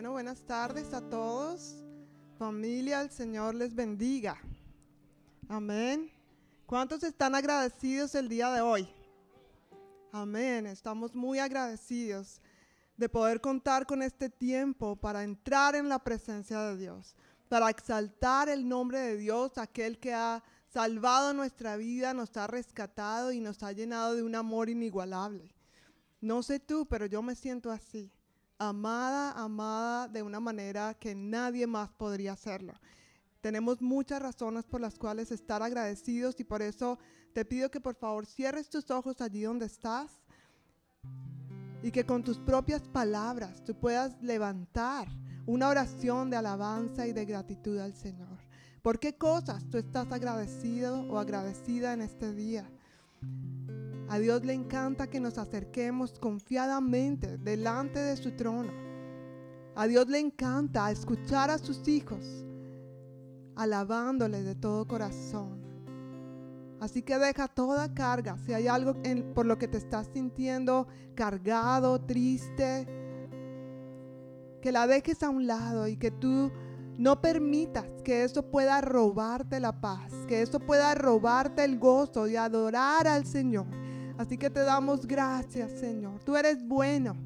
Bueno, buenas tardes a todos. Familia, el Señor les bendiga. Amén. ¿Cuántos están agradecidos el día de hoy? Amén. Estamos muy agradecidos de poder contar con este tiempo para entrar en la presencia de Dios, para exaltar el nombre de Dios, aquel que ha salvado nuestra vida, nos ha rescatado y nos ha llenado de un amor inigualable. No sé tú, pero yo me siento así, amada, amada de una manera que nadie más podría hacerlo. Tenemos muchas razones por las cuales estar agradecidos y por eso te pido que por favor cierres tus ojos allí donde estás y que con tus propias palabras tú puedas levantar una oración de alabanza y de gratitud al Señor. ¿Por qué cosas tú estás agradecido o agradecida en este día? A Dios le encanta que nos acerquemos confiadamente delante de su trono. A Dios le encanta escuchar a sus hijos alabándole de todo corazón. Así que deja toda carga. Si hay algo por lo que te estás sintiendo cargado, triste, que la dejes a un lado y que tú no permitas que eso pueda robarte la paz, que eso pueda robarte el gozo de adorar al Señor. Así que te damos gracias, Señor. Tú eres bueno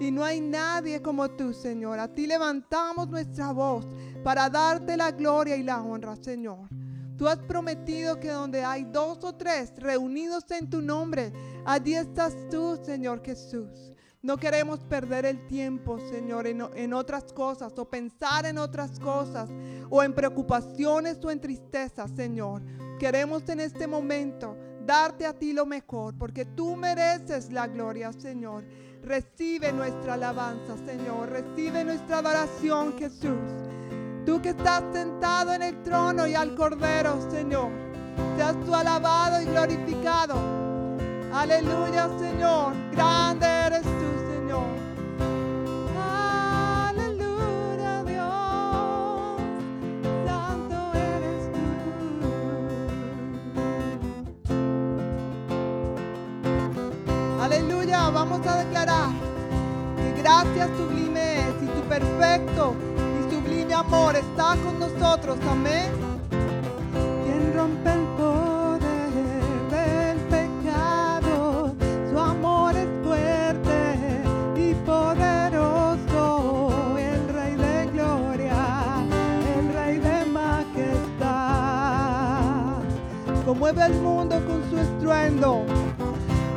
y no hay nadie como tú, Señor. A ti levantamos nuestra voz para darte la gloria y la honra, Señor. Tú has prometido que donde hay dos o tres reunidos en tu nombre, allí estás tú, Señor Jesús. No queremos perder el tiempo, Señor, en, en, otras cosas o pensar en otras cosas o en preocupaciones o en tristeza, Señor. Queremos en este momento darte a ti lo mejor porque tú mereces la gloria, Señor. Recibe nuestra alabanza, Señor. Recibe nuestra adoración, Jesús. Tú que estás sentado en el trono y al Cordero, Señor. Seas tú alabado y glorificado. Aleluya, Señor. Grande eres tú, Señor. Vamos a declarar que gracias sublime es y tu perfecto amor está con nosotros. Amén. Quien rompe el poder del pecado, su amor es fuerte y poderoso. El Rey de gloria, el Rey de majestad. Conmueve al mundo con su estruendo.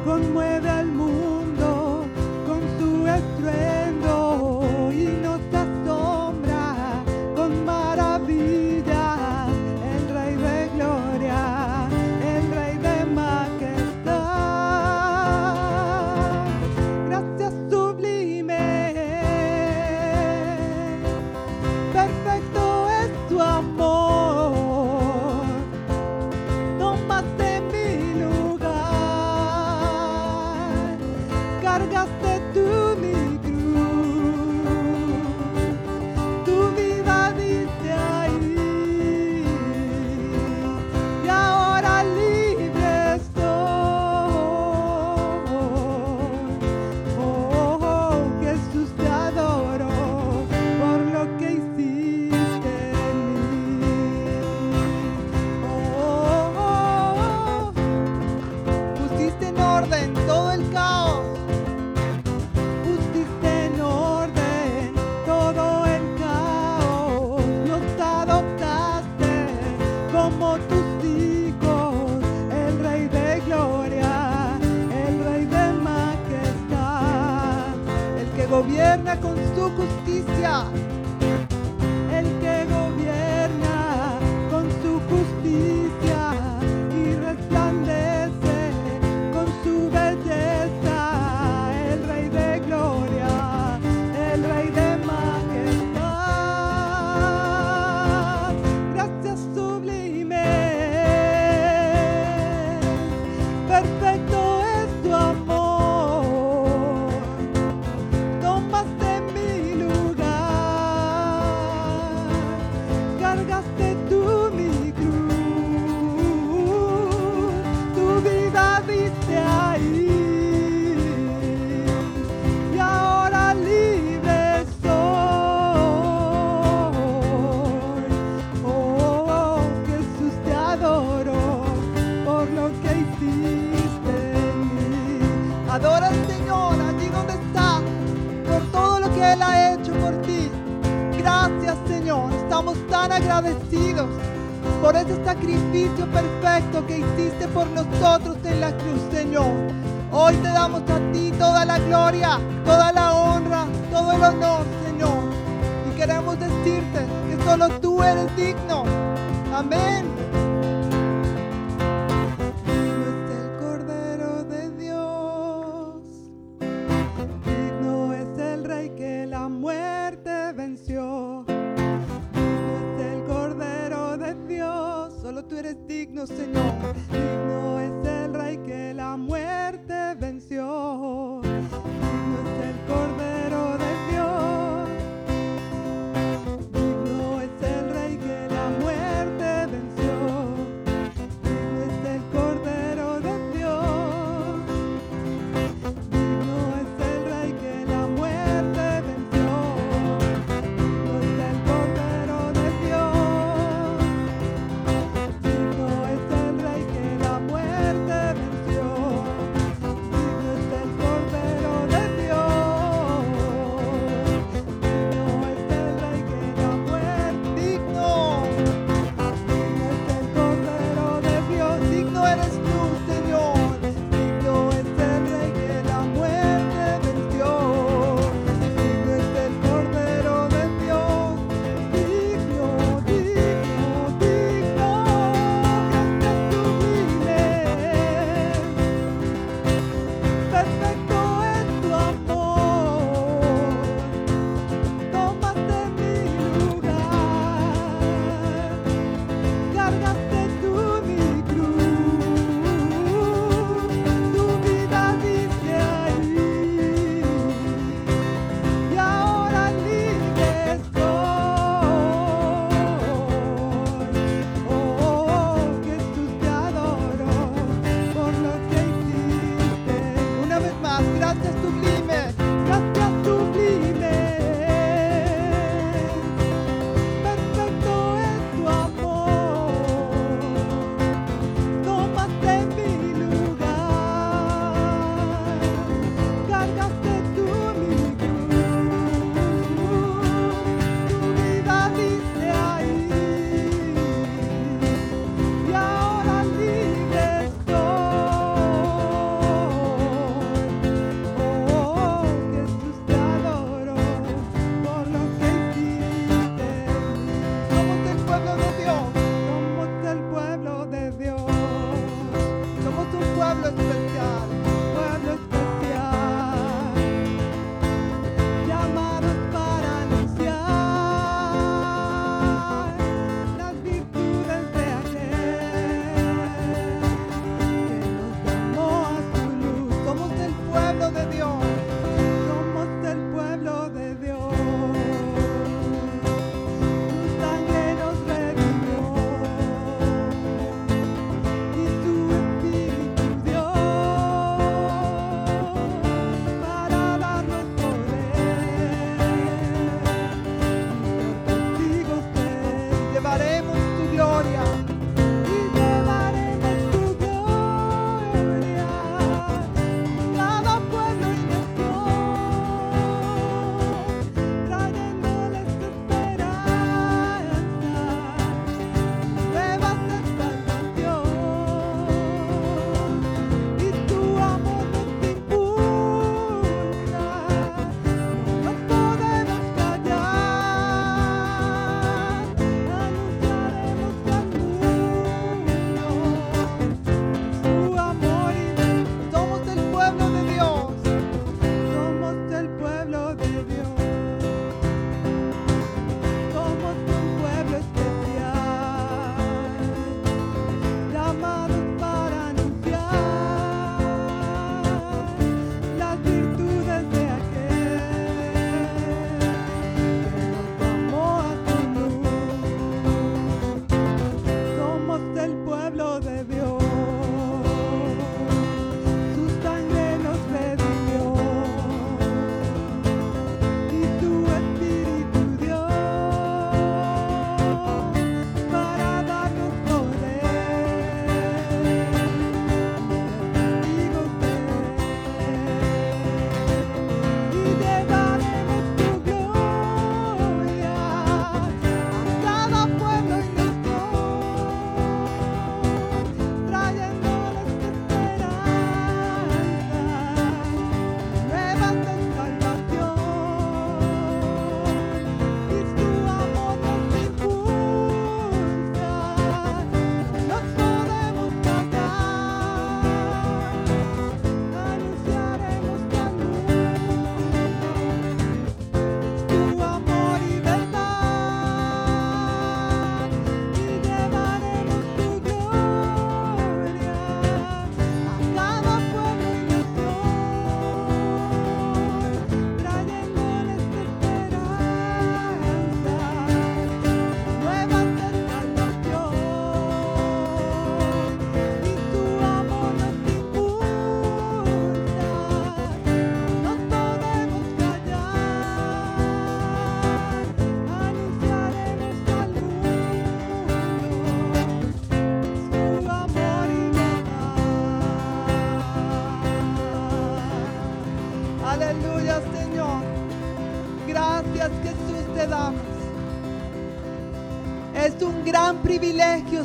Conmueve al mundo con su estruendo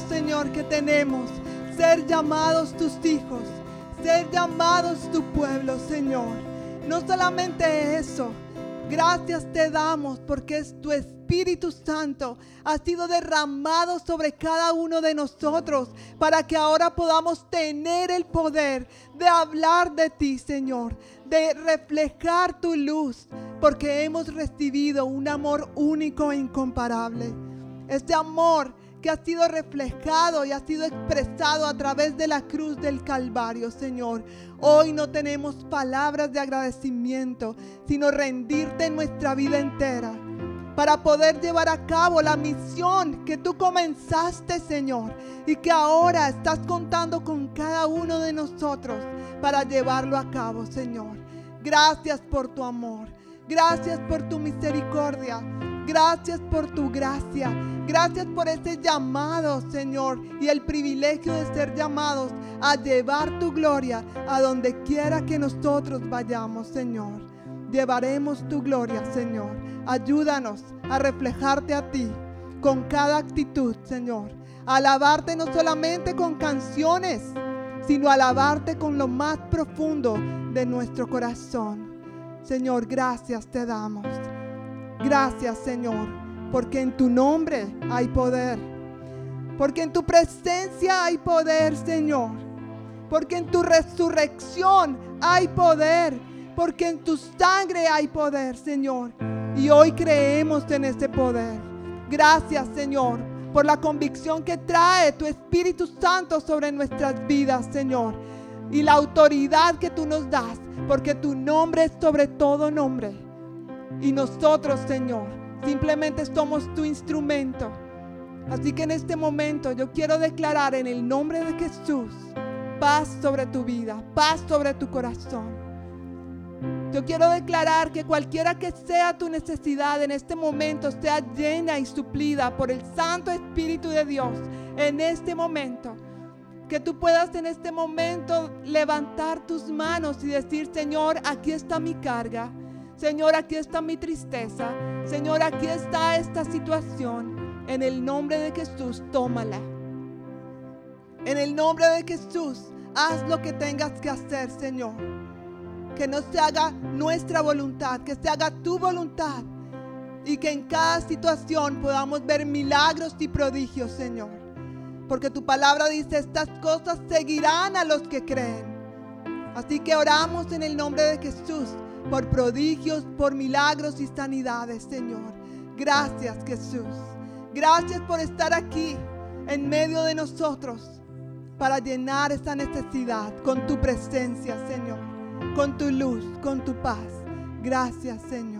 Señor, que tenemos ser llamados tus hijos, ser llamados tu pueblo, Señor. No solamente eso, gracias te damos porque es tu Espíritu Santo ha sido derramado sobre cada uno de nosotros para que ahora podamos tener el poder de hablar de ti, Señor, de reflejar tu luz, porque hemos recibido un amor único e incomparable. Este amor que ha sido reflejado y ha sido expresado a través de la cruz del Calvario, Señor. Hoy no tenemos palabras de agradecimiento, sino rendirte nuestra vida entera para poder llevar a cabo la misión que tú comenzaste, Señor, y que ahora estás contando con cada uno de nosotros para llevarlo a cabo, Señor. Gracias por tu amor. Gracias por tu misericordia. Gracias por tu gracia. Gracias por ese llamado, Señor, y el privilegio de ser llamados a llevar tu gloria a donde quiera que nosotros vayamos, Señor. Llevaremos tu gloria, Señor. Ayúdanos a reflejarte a ti con cada actitud, Señor. alabarte no solamente con canciones, sino alabarte con lo más profundo de nuestro corazón. Señor, gracias te damos. Gracias, Señor, porque en tu nombre hay poder. Porque en tu presencia hay poder, Señor. Porque en tu resurrección hay poder. Porque en tu sangre hay poder, Señor. Y hoy creemos en ese poder. Gracias, Señor, por la convicción que trae tu Espíritu Santo sobre nuestras vidas, Señor. Y la autoridad que tú nos das, porque tu nombre es sobre todo nombre. Y nosotros, Señor, simplemente somos tu instrumento. Así que en este momento yo quiero declarar en el nombre de Jesús paz sobre tu vida, paz sobre tu corazón. Yo quiero declarar que cualquiera que sea tu necesidad en este momento sea llena y suplida por el Santo Espíritu de Dios en este momento. Que tú puedas en este momento levantar tus manos y decir, Señor, aquí está mi carga. Señor, aquí está mi tristeza. Señor, aquí está esta situación. En el nombre de Jesús, tómala. En el nombre de Jesús, haz lo que tengas que hacer, Señor. Que no se haga nuestra voluntad, que se haga tu voluntad. Y que en cada situación podamos ver milagros y prodigios, Señor. Porque tu palabra dice, estas cosas seguirán a los que creen. Así que oramos en el nombre de Jesús por prodigios, por milagros y sanidades, Señor. Gracias, Jesús. Gracias por estar aquí en medio de nosotros para llenar esta necesidad con tu presencia, Señor, con tu luz, con tu paz. Gracias, Señor.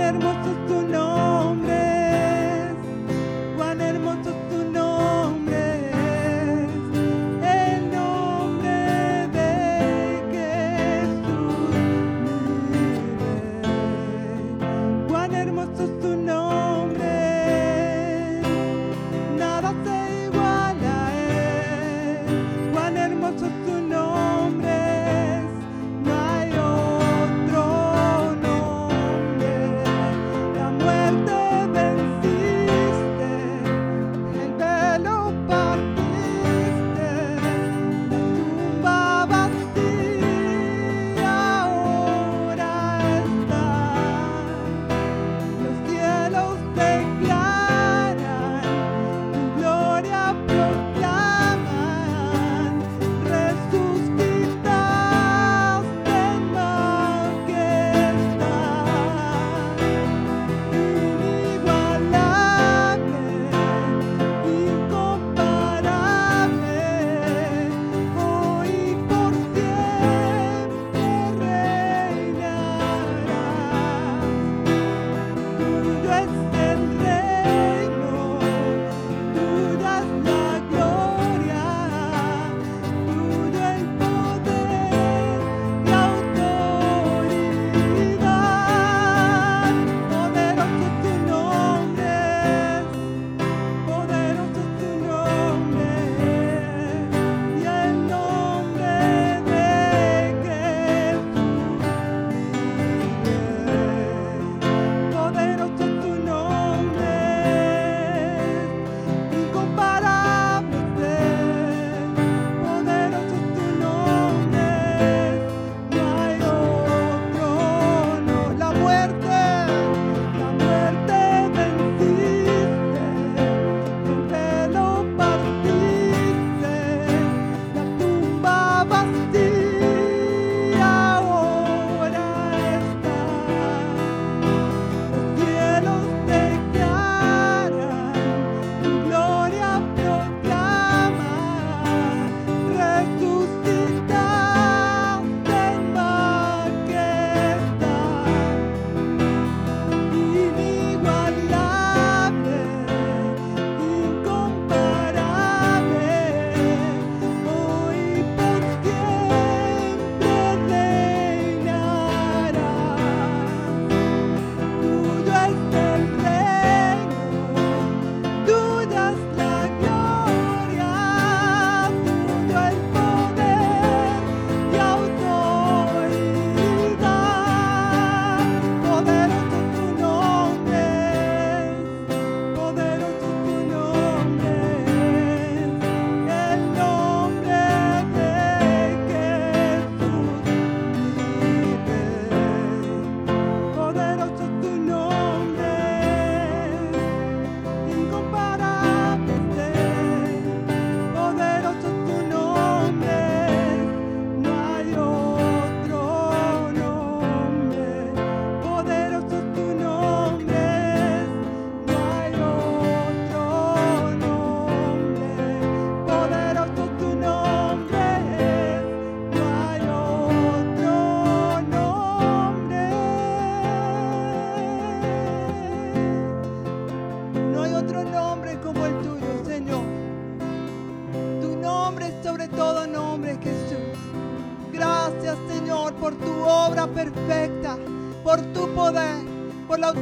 tener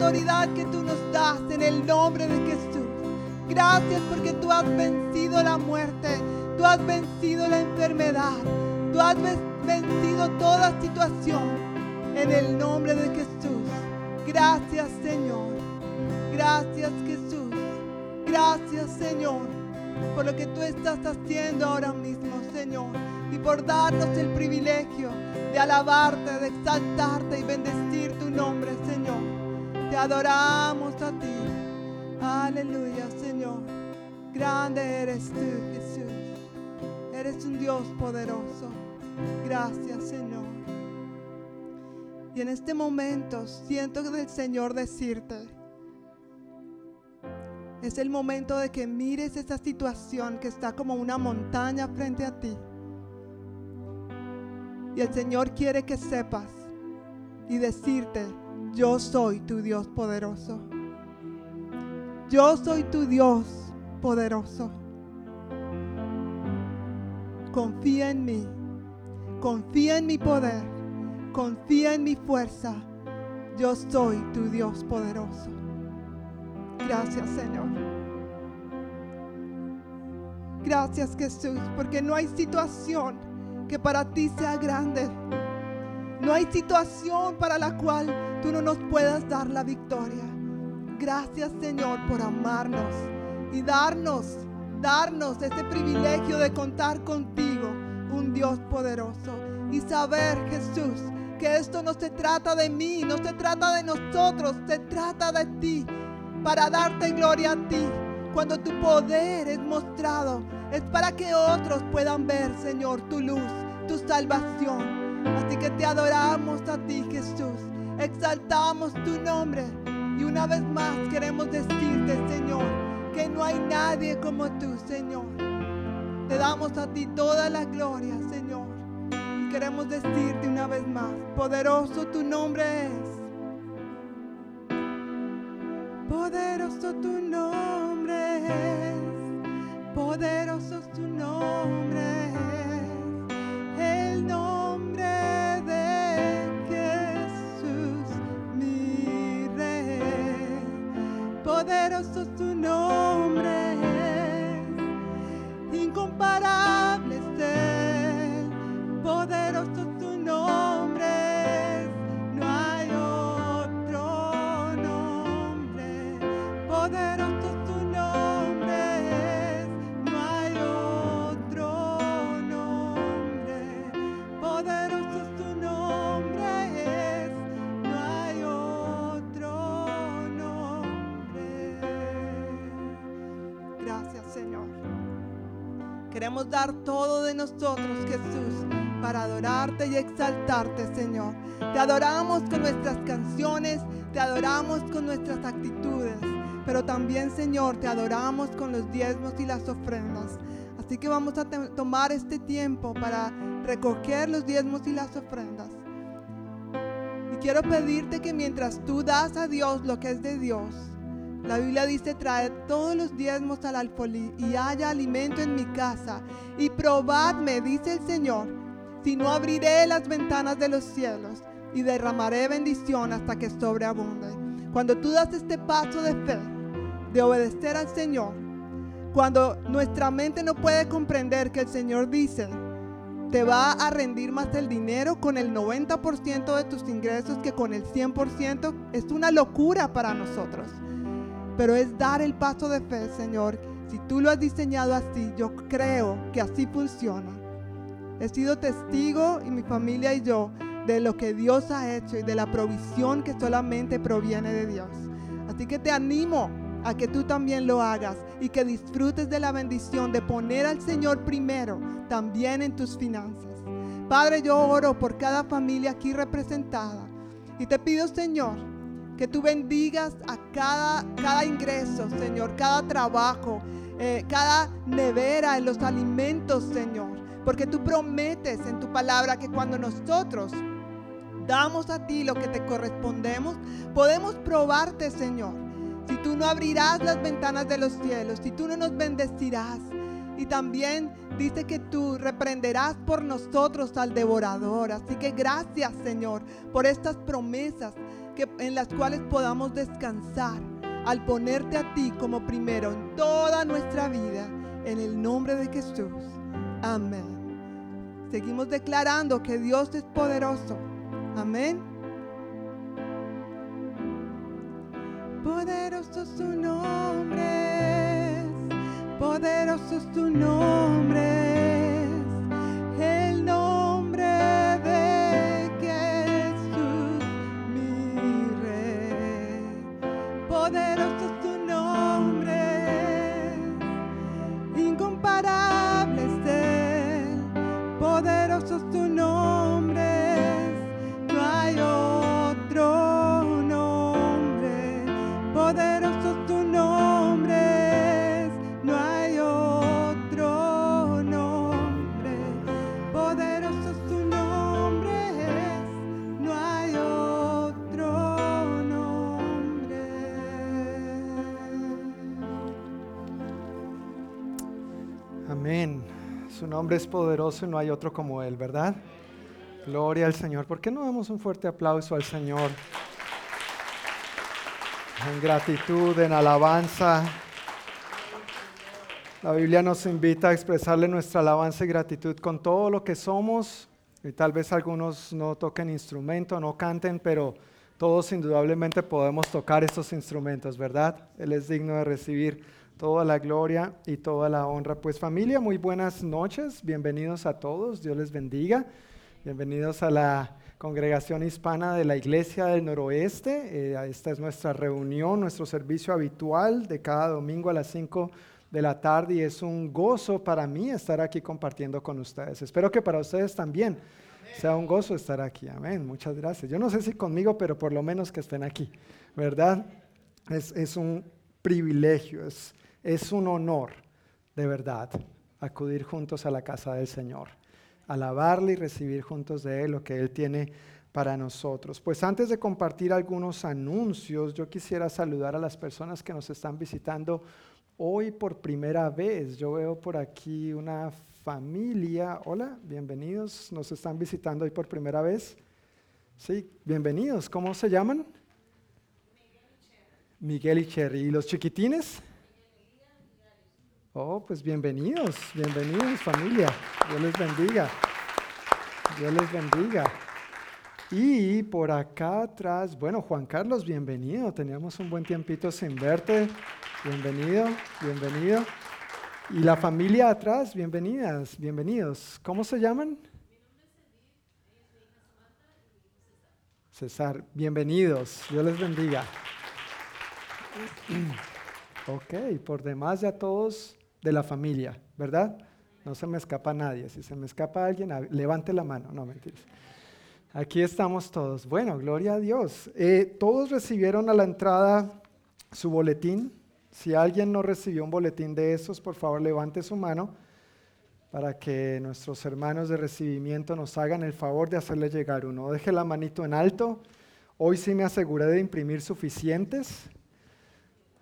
autoridad que tú nos das en el nombre de Jesús. Gracias porque tú has vencido la muerte, tú has vencido la enfermedad, tú has vencido toda situación en el nombre de Jesús. Gracias Señor, gracias Jesús, gracias Señor por lo que tú estás haciendo ahora mismo Señor y por darnos el privilegio de alabarte, de exaltarte y bendecir tu nombre Señor. Te adoramos a ti. Aleluya Señor. Grande eres tú Jesús. Eres un Dios poderoso. Gracias Señor. Y en este momento siento del Señor decirte, es el momento de que mires esa situación que está como una montaña frente a ti. Y el Señor quiere que sepas y decirte, yo soy tu Dios poderoso. Yo soy tu Dios poderoso. Confía en mí. Confía en mi poder. Confía en mi fuerza. Yo soy tu Dios poderoso. Gracias Señor. Gracias Jesús, porque no hay situación que para ti sea grande. No hay situación para la cual tú no nos puedas dar la victoria. Gracias Señor por amarnos y darnos, darnos ese privilegio de contar contigo, un Dios poderoso. Y saber Jesús que esto no se trata de mí, no se trata de nosotros, se trata de ti, para darte gloria a ti. Cuando tu poder es mostrado, es para que otros puedan ver, Señor, tu luz, tu salvación. Así que te adoramos a ti, Jesús. Exaltamos tu nombre. Y una vez más queremos decirte, Señor, que no hay nadie como tú, Señor. Te damos a ti toda la gloria, Señor. Y queremos decirte una vez más, poderoso tu nombre es. Poderoso tu nombre es. Poderoso tu nombre es. El nombre poderoso tu nombre es, incomparable Dar todo de nosotros, Jesús, para adorarte y exaltarte, Señor. Te adoramos con nuestras canciones, te adoramos con nuestras actitudes, pero también, Señor, te adoramos con los diezmos y las ofrendas. Así que vamos a tomar este tiempo para recoger los diezmos y las ofrendas. Y quiero pedirte que mientras tú das a Dios lo que es de Dios, la Biblia dice, traed todos los diezmos al alfolí y haya alimento en mi casa. Y probadme, dice el Señor, si no abriré las ventanas de los cielos y derramaré bendición hasta que sobreabunde. Cuando tú das este paso de fe, de obedecer al Señor, cuando nuestra mente no puede comprender que el Señor dice, te va a rendir más el dinero con el 90% de tus ingresos que con el 100%, es una locura para nosotros pero es dar el paso de fe, Señor. Si tú lo has diseñado así, yo creo que así funciona. He sido testigo y mi familia y yo de lo que Dios ha hecho y de la provisión que solamente proviene de Dios. Así que te animo a que tú también lo hagas y que disfrutes de la bendición de poner al Señor primero también en tus finanzas. Padre, yo oro por cada familia aquí representada y te pido, Señor, que tú bendigas a cada, cada ingreso, Señor, cada trabajo, eh, cada nevera en los alimentos, Señor. Porque tú prometes en tu palabra que cuando nosotros damos a ti lo que te correspondemos, podemos probarte, Señor. Si tú no abrirás las ventanas de los cielos, si tú no nos bendecirás. Y también Dice que tú reprenderás por nosotros al devorador. Así que gracias, Señor, por estas promesas que, en las cuales podamos descansar al ponerte a ti como primero en toda nuestra vida. En el nombre de Jesús. Amén. Seguimos declarando que Dios es poderoso. Amén. Poderoso su nombre, poderoso es tu nombre, nombre es poderoso y no hay otro como Él, ¿verdad? Gloria al Señor. ¿Por qué no damos un fuerte aplauso al Señor? En gratitud, en alabanza. La Biblia nos invita a expresarle nuestra alabanza y gratitud con todo lo que somos. Y tal vez algunos no toquen instrumento, no canten, pero todos indudablemente podemos tocar estos instrumentos, ¿verdad? Él es digno de recibir toda la gloria y toda la honra. Pues familia, muy buenas noches, bienvenidos a todos, Dios les bendiga. Bienvenidos a la congregación hispana de la Iglesia del Noroeste. Eh, esta es nuestra reunión, nuestro servicio habitual de cada domingo a las 5 de la tarde y es un gozo para mí estar aquí compartiendo con ustedes. Espero que para ustedes también sea un gozo estar aquí. Amén. Muchas gracias. Yo no sé si conmigo, pero por lo menos que estén aquí, ¿verdad? Es, es un privilegio, es un honor, de verdad, acudir juntos a la casa del Señor, alabarle y recibir juntos de Él lo que Él tiene para nosotros. Pues antes de compartir algunos anuncios, yo quisiera saludar a las personas que nos están visitando hoy por primera vez. Yo veo por aquí una familia. Hola, bienvenidos. Nos están visitando hoy por primera vez. Sí, bienvenidos. ¿Cómo se llaman? Miguel y Cherry. ¿Y los chiquitines? Oh, pues bienvenidos, bienvenidos familia. Dios les bendiga. Dios les bendiga. Y por acá atrás, bueno, Juan Carlos, bienvenido. Teníamos un buen tiempito sin verte. Bienvenido, bienvenido. Y la familia atrás, bienvenidas, bienvenidos. ¿Cómo se llaman? César, bienvenidos. Dios les bendiga. Ok, por demás ya todos de la familia, ¿verdad? No se me escapa nadie. Si se me escapa alguien, levante la mano. No, mentiras. Aquí estamos todos. Bueno, gloria a Dios. Eh, todos recibieron a la entrada su boletín. Si alguien no recibió un boletín de esos, por favor levante su mano para que nuestros hermanos de recibimiento nos hagan el favor de hacerle llegar uno. Deje la manito en alto. Hoy sí me aseguré de imprimir suficientes.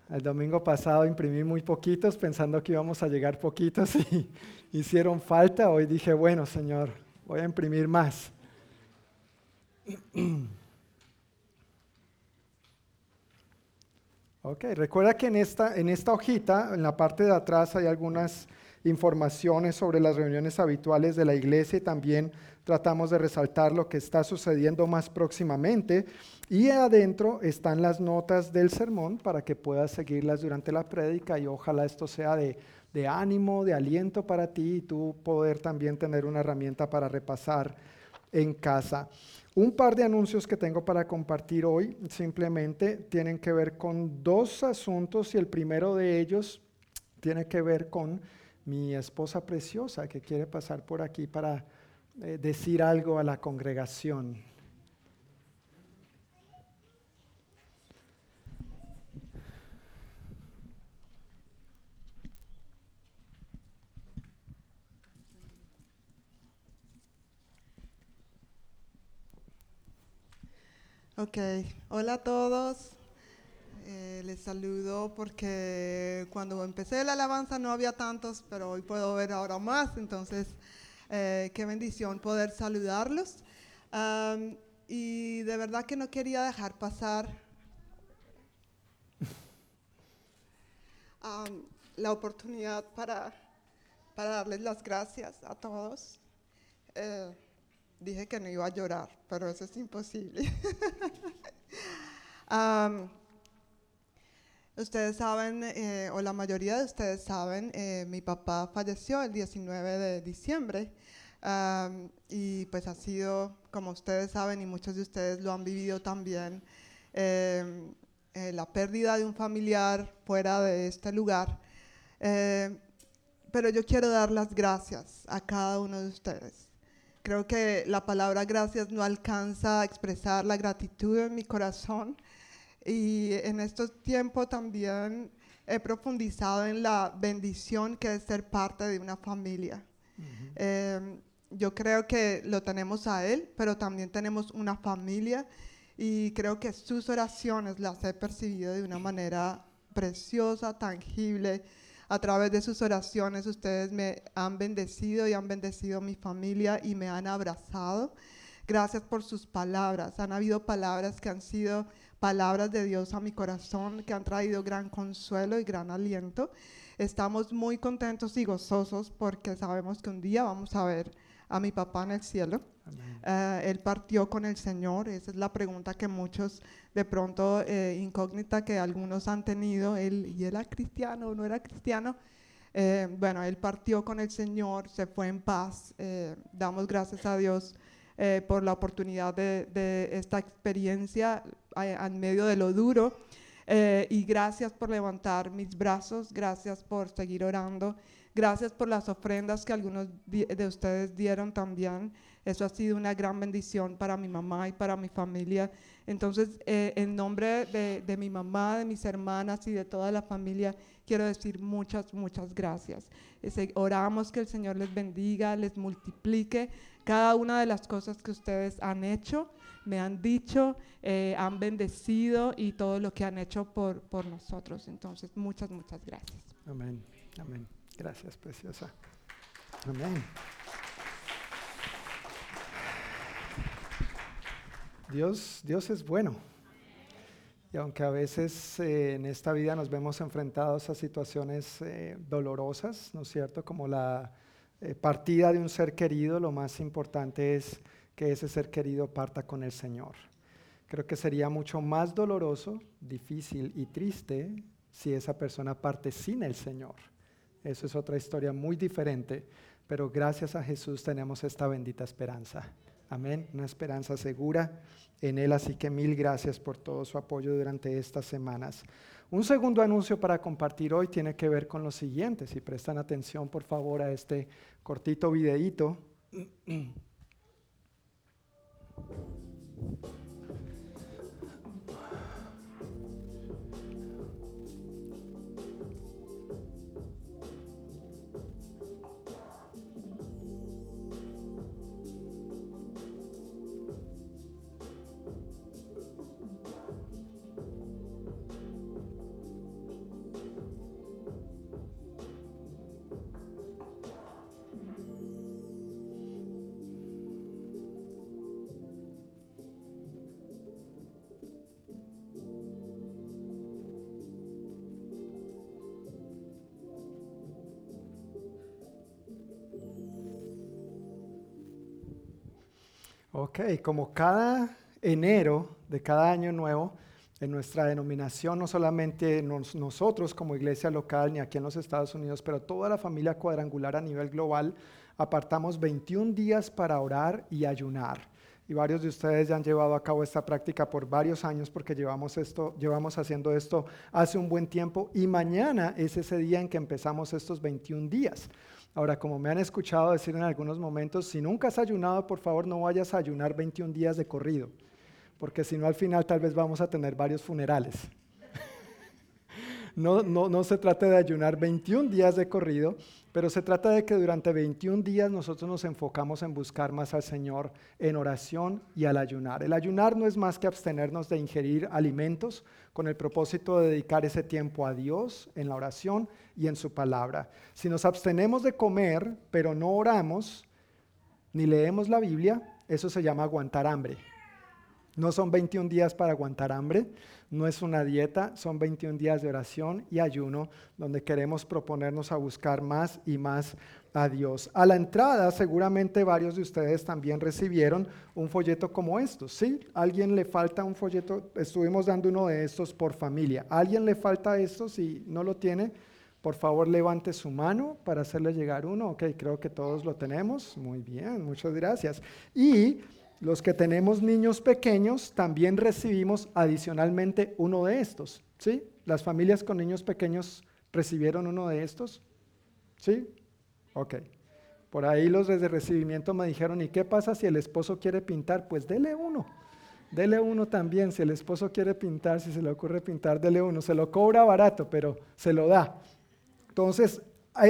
El domingo pasado imprimí muy poquitos pensando que íbamos a llegar poquitos y hicieron falta. Hoy dije, bueno, Señor, voy a imprimir más. Ok, recuerda que en esta, en esta hojita, en la parte de atrás, hay algunas informaciones sobre las reuniones habituales de la iglesia y también tratamos de resaltar lo que está sucediendo más próximamente. Y adentro están las notas del sermón para que puedas seguirlas durante la prédica y ojalá esto sea de, de ánimo, de aliento para ti y tú poder también tener una herramienta para repasar en casa. Un par de anuncios que tengo para compartir hoy simplemente tienen que ver con dos asuntos y el primero de ellos tiene que ver con mi esposa preciosa que quiere pasar por aquí para eh, decir algo a la congregación. Ok, hola a todos. Eh, les saludo porque cuando empecé la alabanza no había tantos, pero hoy puedo ver ahora más, entonces eh, qué bendición poder saludarlos. y de verdad que no quería dejar pasar la oportunidad para, para darles las gracias a todos. Eh, dije que no iba a llorar, pero eso es imposible. ustedes saben, eh, o la mayoría de ustedes saben, eh, mi papá falleció el 19 de diciembre. y pues ha sido, como ustedes saben, y muchos de ustedes lo han vivido también, em, eh, la pérdida de un familiar fuera de este lugar. pero yo quiero dar las gracias a cada uno de ustedes. Creo que la palabra gracias no alcanza a expresar la gratitud en mi corazón. Y en estos tiempos también he profundizado en la bendición que es ser parte de una familia. Em, yo creo que lo tenemos a Él, pero también tenemos una familia y creo que sus oraciones las he percibido de una manera preciosa, tangible a través de sus oraciones ustedes me han bendecido y han bendecido mi familia y me han abrazado. Gracias por sus palabras. Han habido palabras que han sido palabras de Dios a mi corazón, que han traído gran consuelo y gran aliento. Estamos muy contentos y gozosos porque sabemos que un día vamos a ver a mi papá en el cielo. Eh, él partió con el Señor. Esa es la pregunta que muchos de pronto eh, incógnita que algunos han tenido. Él, ¿Y era cristiano o no era cristiano? Eh, bueno, él partió con el Señor, se fue en paz. damos gracias a Dios por la oportunidad de, de esta experiencia en medio de lo duro. y gracias por levantar mis brazos, gracias por seguir orando. Gracias por las ofrendas que algunos de ustedes dieron también. Eso ha sido una gran bendición para mi mamá y para mi familia. Entonces, eh, en nombre de, mi mamá, de mis hermanas y de toda la familia, quiero decir muchas, muchas gracias. oramos que el Señor les bendiga, les multiplique cada una de las cosas que ustedes han hecho, me han dicho, eh, han bendecido y todo lo que han hecho por, por nosotros. Entonces, muchas, muchas gracias. Amén. Amén. Gracias, preciosa. Amén. Dios, Dios es bueno. Y aunque a veces eh, en esta vida nos vemos enfrentados a situaciones eh, dolorosas, ¿no es cierto? Como la partida de un ser querido, lo más importante es que ese ser querido parta con el Señor. Creo que sería mucho más doloroso, difícil y triste si esa persona parte sin el Señor. Eso es otra historia muy diferente, pero gracias a Jesús tenemos esta bendita esperanza. Amén, una esperanza segura en Él, así que mil gracias por todo su apoyo durante estas semanas. Un segundo anuncio para compartir hoy tiene que ver con lo siguiente, si prestan atención por favor a este cortito videíto. Thank you. Ok, como cada enero de cada año nuevo, en nuestra denominación, no solamente nosotros como iglesia local ni aquí en los Estados Unidos, pero toda la familia cuadrangular a nivel global, apartamos 21 días para orar y ayunar. Y varios de ustedes ya han llevado a cabo esta práctica por varios años porque llevamos, esto, llevamos haciendo esto hace un buen tiempo y mañana es ese día en que empezamos estos 21 días. Ahora, como me han escuchado decir en algunos momentos, si nunca has ayunado, por favor no vayas a ayunar 21 días de corrido, porque si no al final tal vez vamos a tener varios funerales. no, no, no se trata de ayunar 21 días de corrido, pero se trata de que durante 21 días nosotros nos enfocamos en buscar más al Señor en oración y al ayunar. El ayunar no es más que abstenernos de ingerir alimentos con el propósito de dedicar ese tiempo a Dios en la oración y en su palabra. Si nos abstenemos de comer, pero no oramos, ni leemos la Biblia, eso se llama aguantar hambre. No son 21 días para aguantar hambre, no es una dieta, son 21 días de oración y ayuno donde queremos proponernos a buscar más y más a Dios. A la entrada, seguramente varios de ustedes también recibieron un folleto como estos. ¿Sí? ¿Alguien le falta un folleto? Estuvimos dando uno de estos por familia. ¿Alguien le falta esto? Si no lo tiene, por favor levante su mano para hacerle llegar uno. Ok, creo que todos lo tenemos. Muy bien, muchas gracias. Y los que tenemos niños pequeños también recibimos adicionalmente uno de estos. ¿Sí? Las familias con niños pequeños recibieron uno de estos. ¿Sí? Ok. Por ahí los desde recibimiento me dijeron, ¿y qué pasa si el esposo quiere pintar? Pues dele uno. Dele uno también. Si el esposo quiere pintar, si se le ocurre pintar, dele uno. Se lo cobra barato, pero se lo da. Entonces,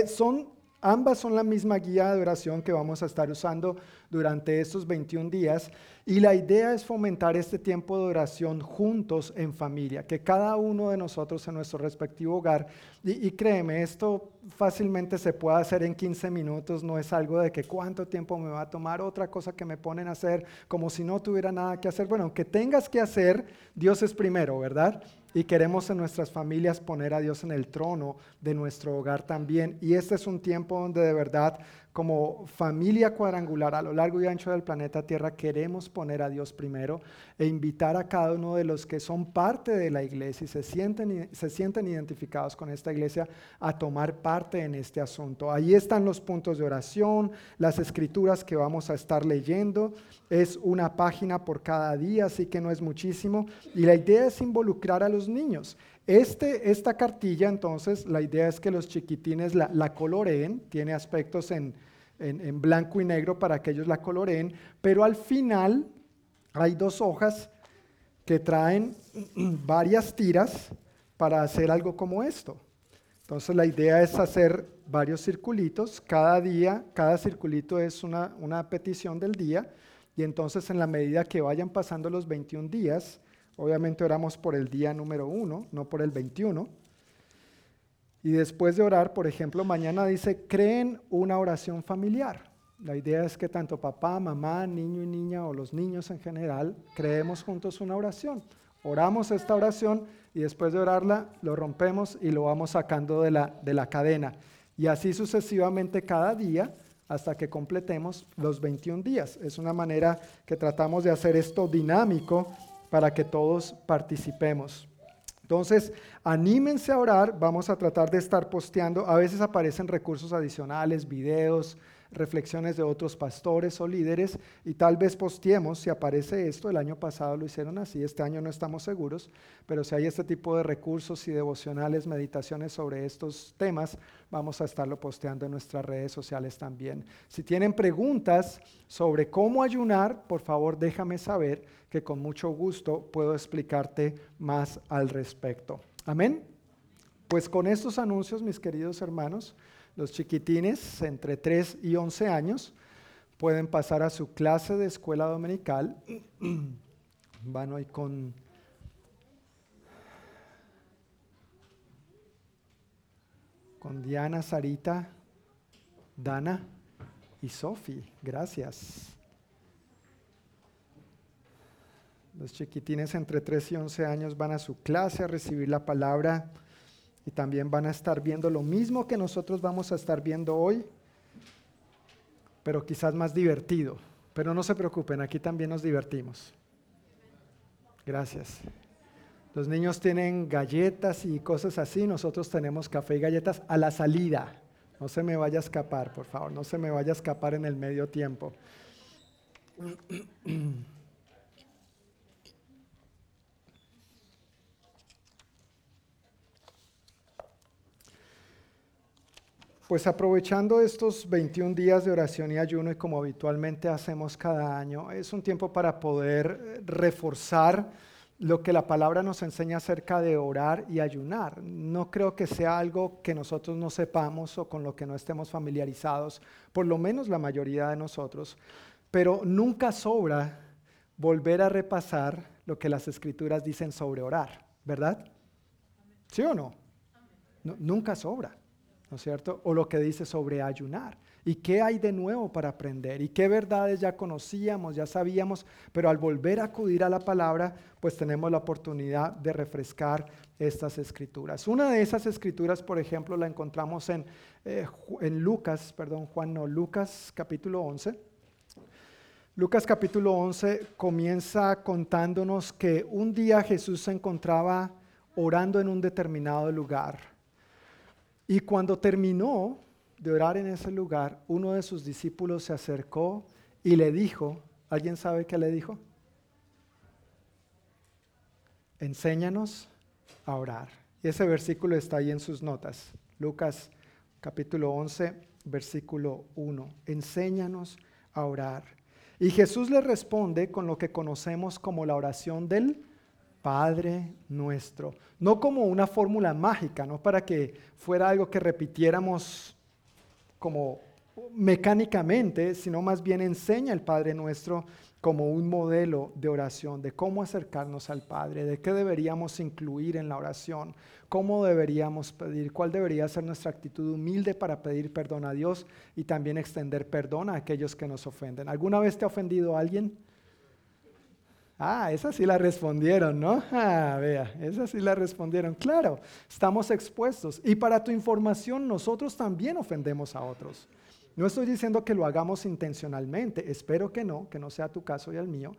son Ambas son la misma guía de oración que vamos a estar usando durante estos 21 días y la idea es fomentar este tiempo de oración juntos en familia, que cada uno de nosotros en nuestro respectivo hogar, y, créeme, esto fácilmente se puede hacer en 15 minutos, no es algo de que cuánto tiempo me va a tomar, otra cosa que me ponen a hacer como si no tuviera nada que hacer. Bueno, aunque tengas que hacer, Dios es primero, ¿verdad? Y queremos en nuestras familias poner a Dios en el trono de nuestro hogar también. Y este es un tiempo donde de verdad como familia cuadrangular a lo largo y ancho del planeta Tierra queremos poner a Dios primero e invitar a cada uno de los que son parte de la iglesia y se sienten, se sienten identificados con esta iglesia a tomar parte en este asunto. Ahí están los puntos de oración, las escrituras que vamos a estar leyendo. Es una página por cada día, así que no es muchísimo. Y la idea es involucrar a los niños. Este, esta cartilla, entonces, la idea es que los chiquitines la, la coloreen, tiene aspectos en, en, blanco y negro para que ellos la coloreen, pero al final hay dos hojas que traen varias tiras para hacer algo como esto. Entonces la idea es hacer varios circulitos, cada día, cada circulito es una, una petición del día, y entonces en la medida que vayan pasando los 21 días, obviamente oramos por el día número uno, no por el 21, y después de orar, por ejemplo, mañana dice, creen una oración familiar. La idea es que tanto papá, mamá, niño y niña o los niños en general creemos juntos una oración. Oramos esta oración y después de orarla lo rompemos y lo vamos sacando de la, de la cadena. Y así sucesivamente cada día hasta que completemos los 21 días. Es una manera que tratamos de hacer esto dinámico para que todos participemos. Entonces, anímense a orar, vamos a tratar de estar posteando, a veces aparecen recursos adicionales, videos, reflexiones de otros pastores o líderes y tal vez posteemos si aparece esto, el año pasado lo hicieron así, este año no estamos seguros, pero si hay este tipo de recursos y devocionales, meditaciones sobre estos temas, vamos a estarlo posteando en nuestras redes sociales también. Si tienen preguntas sobre cómo ayunar, por favor déjame saber que con mucho gusto puedo explicarte más al respecto. Amén. Pues con estos anuncios, mis queridos hermanos, los chiquitines entre 3 y 11 años pueden pasar a su clase de escuela dominical. Van hoy con con Diana, Sarita, Dana y Sofi. Gracias. Los chiquitines entre 3 y 11 años van a su clase a recibir la palabra y también van a estar viendo lo mismo que nosotros vamos a estar viendo hoy, pero quizás más divertido. Pero no se preocupen, aquí también nos divertimos. Gracias. Los niños tienen galletas y cosas así, nosotros tenemos café y galletas a la salida. No se me vaya a escapar, por favor, no se me vaya a escapar en el medio tiempo. Pues aprovechando estos 21 días de oración y ayuno y como habitualmente hacemos cada año, es un tiempo para poder reforzar lo que la palabra nos enseña acerca de orar y ayunar. No creo que sea algo que nosotros no sepamos o con lo que no estemos familiarizados, por lo menos la mayoría de nosotros, pero nunca sobra volver a repasar lo que las escrituras dicen sobre orar, ¿verdad? ¿Sí o no? nunca sobra, ¿no es cierto? O lo que dice sobre ayunar. ¿Y qué hay de nuevo para aprender? ¿Y qué verdades ya conocíamos, ya sabíamos? Pero al volver a acudir a la palabra, pues tenemos la oportunidad de refrescar estas escrituras. Una de esas escrituras, por ejemplo, la encontramos en, eh, en Lucas, perdón, Juan, no, Lucas capítulo 11. Lucas capítulo 11 comienza contándonos que un día Jesús se encontraba orando en un determinado lugar. Y cuando terminó, de orar en ese lugar, uno de sus discípulos se acercó y le dijo, ¿alguien sabe qué le dijo? Enséñanos a orar. Y ese versículo está ahí en sus notas. Lucas capítulo 11, versículo 1. Enséñanos a orar. Y Jesús le responde con lo que conocemos como la oración del Padre nuestro. No como una fórmula mágica, no para que fuera algo que repitiéramos como mecánicamente, sino más bien enseña el Padre nuestro como un modelo de oración, de cómo acercarnos al Padre, de qué deberíamos incluir en la oración, cómo deberíamos pedir, cuál debería ser nuestra actitud humilde para pedir perdón a Dios y también extender perdón a aquellos que nos ofenden. ¿Alguna vez te ha ofendido a alguien? Ah, esa sí la respondieron, ¿no? Ah, vea, esa sí la respondieron. Claro, estamos expuestos. Y para tu información, nosotros también ofendemos a otros. No estoy diciendo que lo hagamos intencionalmente, espero que no, que no sea tu caso y el mío,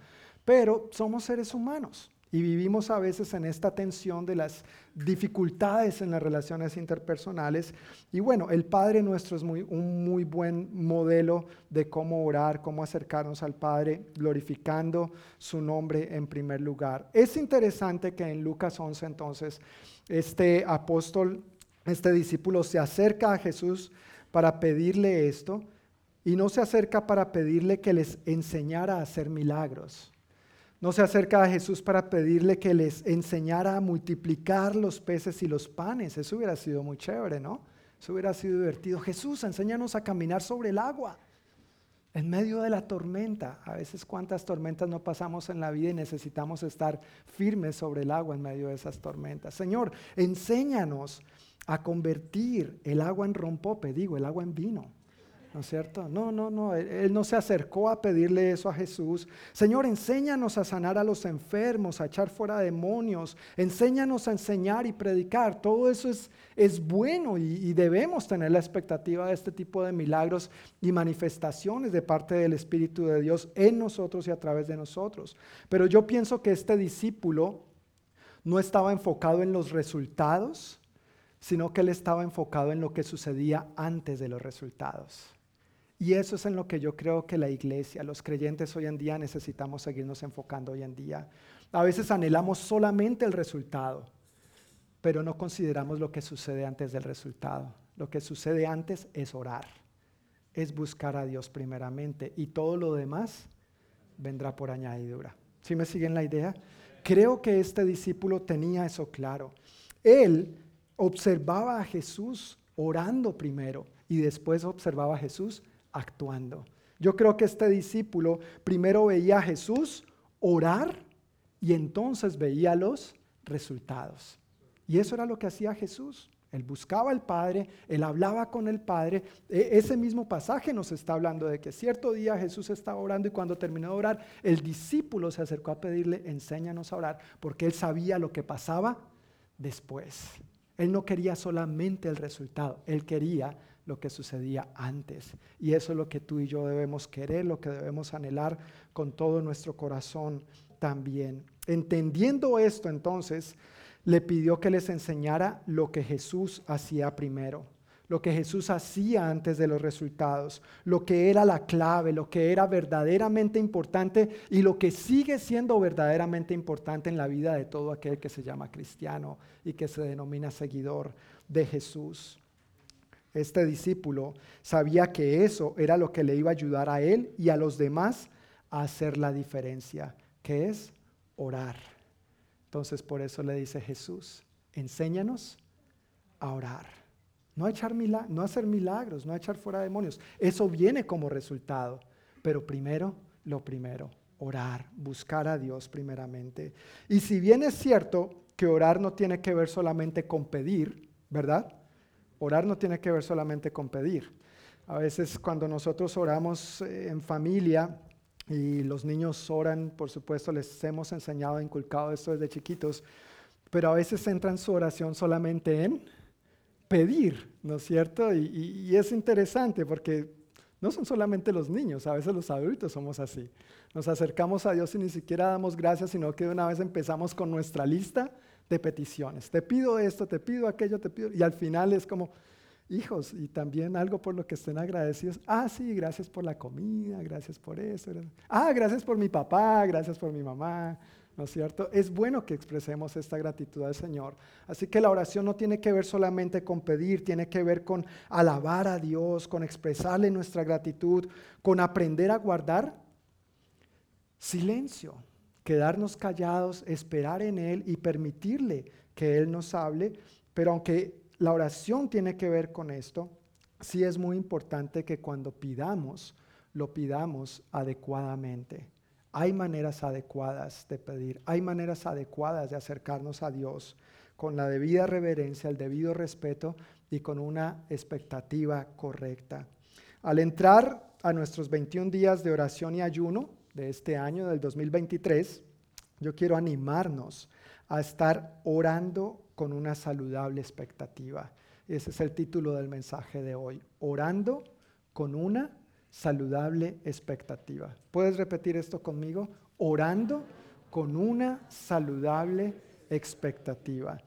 pero somos seres humanos. Y vivimos a veces en esta tensión de las dificultades en las relaciones interpersonales. Y bueno, el Padre nuestro es muy, un muy buen modelo de cómo orar, cómo acercarnos al Padre, glorificando su nombre en primer lugar. Es interesante que en Lucas 11 entonces este apóstol, este discípulo se acerca a Jesús para pedirle esto y no se acerca para pedirle que les enseñara a hacer milagros no se acerca a Jesús para pedirle que les enseñara a multiplicar los peces y los panes. Eso hubiera sido muy chévere, ¿no? Eso hubiera sido divertido. Jesús, enséñanos a caminar sobre el agua en medio de la tormenta. A veces cuántas tormentas no pasamos en la vida y necesitamos estar firmes sobre el agua en medio de esas tormentas. Señor, enséñanos a convertir el agua en rompope, digo, el agua en vino. ¿No es cierto? No, no, no. Él, no se acercó a pedirle eso a Jesús. Señor, enséñanos a sanar a los enfermos, a echar fuera demonios. Enséñanos a enseñar y predicar. Todo eso es, es bueno y, y debemos tener la expectativa de este tipo de milagros y manifestaciones de parte del Espíritu de Dios en nosotros y a través de nosotros. Pero yo pienso que este discípulo no estaba enfocado en los resultados, sino que él estaba enfocado en lo que sucedía antes de los resultados. Y eso es en lo que yo creo que la iglesia, los creyentes hoy en día necesitamos seguirnos enfocando hoy en día. A veces anhelamos solamente el resultado, pero no consideramos lo que sucede antes del resultado. Lo que sucede antes es orar, es buscar a Dios primeramente y todo lo demás vendrá por añadidura. ¿Sí me siguen la idea? Creo que este discípulo tenía eso claro. Él observaba a Jesús orando primero y después observaba a Jesús actuando. Yo creo que este discípulo primero veía a Jesús orar y entonces veía los resultados. Y eso era lo que hacía Jesús. Él buscaba al Padre, él hablaba con el Padre. E, ese mismo pasaje nos está hablando de que cierto día Jesús estaba orando y cuando terminó de orar, el discípulo se acercó a pedirle, enséñanos a orar, porque él sabía lo que pasaba después. Él no quería solamente el resultado, él quería lo que sucedía antes. Y eso es lo que tú y yo debemos querer, lo que debemos anhelar con todo nuestro corazón también. Entendiendo esto entonces, le pidió que les enseñara lo que Jesús hacía primero, lo que Jesús hacía antes de los resultados, lo que era la clave, lo que era verdaderamente importante y lo que sigue siendo verdaderamente importante en la vida de todo aquel que se llama cristiano y que se denomina seguidor de Jesús este discípulo sabía que eso era lo que le iba a ayudar a él y a los demás a hacer la diferencia, que es orar. Entonces por eso le dice Jesús, enséñanos a orar. No echar no hacer milagros, no echar fuera demonios. Eso viene como resultado. Pero primero, lo primero, orar, buscar a Dios primeramente. Y si bien es cierto que orar no tiene que ver solamente con pedir, ¿verdad? Orar no tiene que ver solamente con pedir. A veces cuando nosotros oramos eh, en familia y los niños oran, por supuesto les hemos enseñado, inculcado esto desde chiquitos, pero a veces entran su oración solamente en pedir, ¿no es cierto? Y, y, es interesante porque no son solamente los niños, a veces los adultos somos así. Nos acercamos a Dios y ni siquiera damos gracias, sino que de una vez empezamos con nuestra lista de peticiones. Te pido esto, te pido aquello, te pido. Y al final es como, hijos, y también algo por lo que estén agradecidos. Ah, sí, gracias por la comida, gracias por eso. Ah, gracias por mi papá, gracias por mi mamá. ¿No es cierto? Es bueno que expresemos esta gratitud al Señor. Así que la oración no tiene que ver solamente con pedir, tiene que ver con alabar a Dios, con expresarle nuestra gratitud, con aprender a guardar silencio quedarnos callados, esperar en Él y permitirle que Él nos hable. Pero aunque la oración tiene que ver con esto, sí es muy importante que cuando pidamos, lo pidamos adecuadamente. Hay maneras adecuadas de pedir, hay maneras adecuadas de acercarnos a Dios con la debida reverencia, el debido respeto y con una expectativa correcta. Al entrar a nuestros 21 días de oración y ayuno, de este año, del 2023, yo quiero animarnos a estar orando con una saludable expectativa. Ese es el título del mensaje de hoy, orando con una saludable expectativa. ¿Puedes repetir esto conmigo? Orando con una saludable expectativa.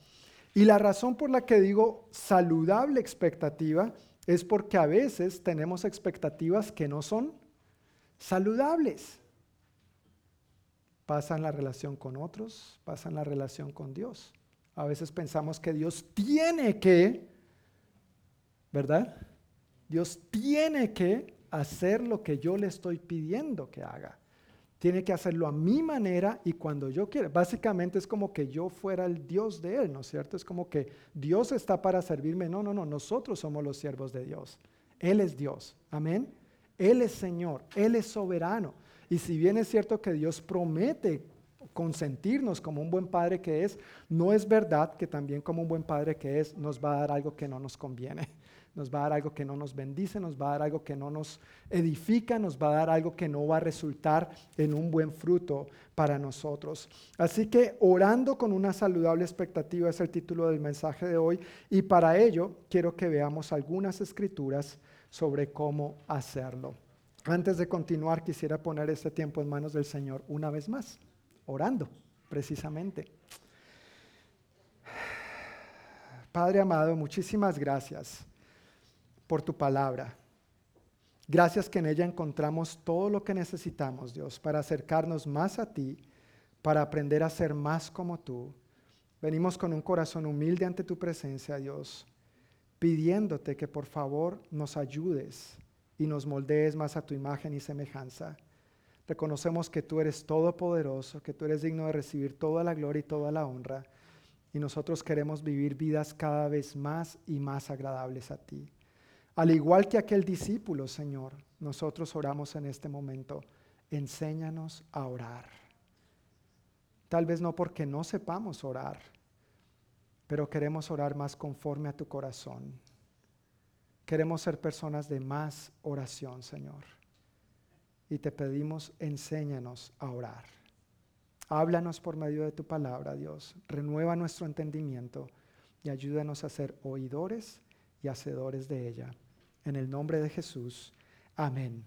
Y la razón por la que digo saludable expectativa es porque a veces tenemos expectativas que no son saludables pasa en la relación con otros, pasa en la relación con Dios. A veces pensamos que Dios tiene que, ¿verdad? Dios tiene que hacer lo que yo le estoy pidiendo que haga. Tiene que hacerlo a mi manera y cuando yo quiera. Básicamente es como que yo fuera el Dios de Él, ¿no es cierto? Es como que Dios está para servirme. No, no, no, nosotros somos los siervos de Dios. Él es Dios. Amén. Él es Señor. Él es soberano. Y si bien es cierto que Dios promete consentirnos como un buen padre que es, no es verdad que también como un buen padre que es nos va a dar algo que no nos conviene. Nos va a dar algo que no nos bendice, nos va a dar algo que no nos edifica, nos va a dar algo que no va a resultar en un buen fruto para nosotros. Así que orando con una saludable expectativa es el título del mensaje de hoy y para ello quiero que veamos algunas escrituras sobre cómo hacerlo. Antes de continuar, quisiera poner este tiempo en manos del Señor una vez más, orando, precisamente. Padre amado, muchísimas gracias por tu palabra. Gracias que en ella encontramos todo lo que necesitamos, Dios, para acercarnos más a ti, para aprender a ser más como tú. Venimos con un corazón humilde ante tu presencia, Dios, pidiéndote que por favor nos ayudes y nos moldees más a tu imagen y semejanza. Reconocemos que tú eres todopoderoso, que tú eres digno de recibir toda la gloria y toda la honra. Y nosotros queremos vivir vidas cada vez más y más agradables a ti. Al igual que aquel discípulo, Señor, nosotros oramos en este momento. Enséñanos a orar. Tal vez no porque no sepamos orar, pero queremos orar más conforme a tu corazón. Queremos ser personas de más oración, Señor. Y te pedimos, enséñanos a orar. Háblanos por medio de tu palabra, Dios. Renueva nuestro entendimiento y ayúdanos a ser oidores y hacedores de ella. En el nombre de Jesús. Amén.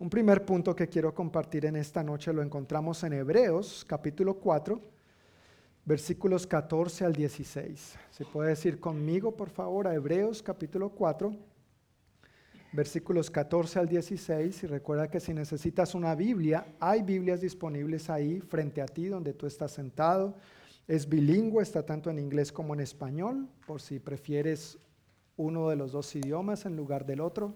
Un primer punto que quiero compartir en esta noche lo encontramos en Hebreos capítulo 4 versículos 14 al 16. ¿Se puede decir conmigo, por favor, a Hebreos capítulo 4, versículos 14 al 16? Y recuerda que si necesitas una Biblia, hay Biblias disponibles ahí frente a ti donde tú estás sentado. Es bilingüe, está tanto en inglés como en español, por si prefieres uno de los dos idiomas en lugar del otro.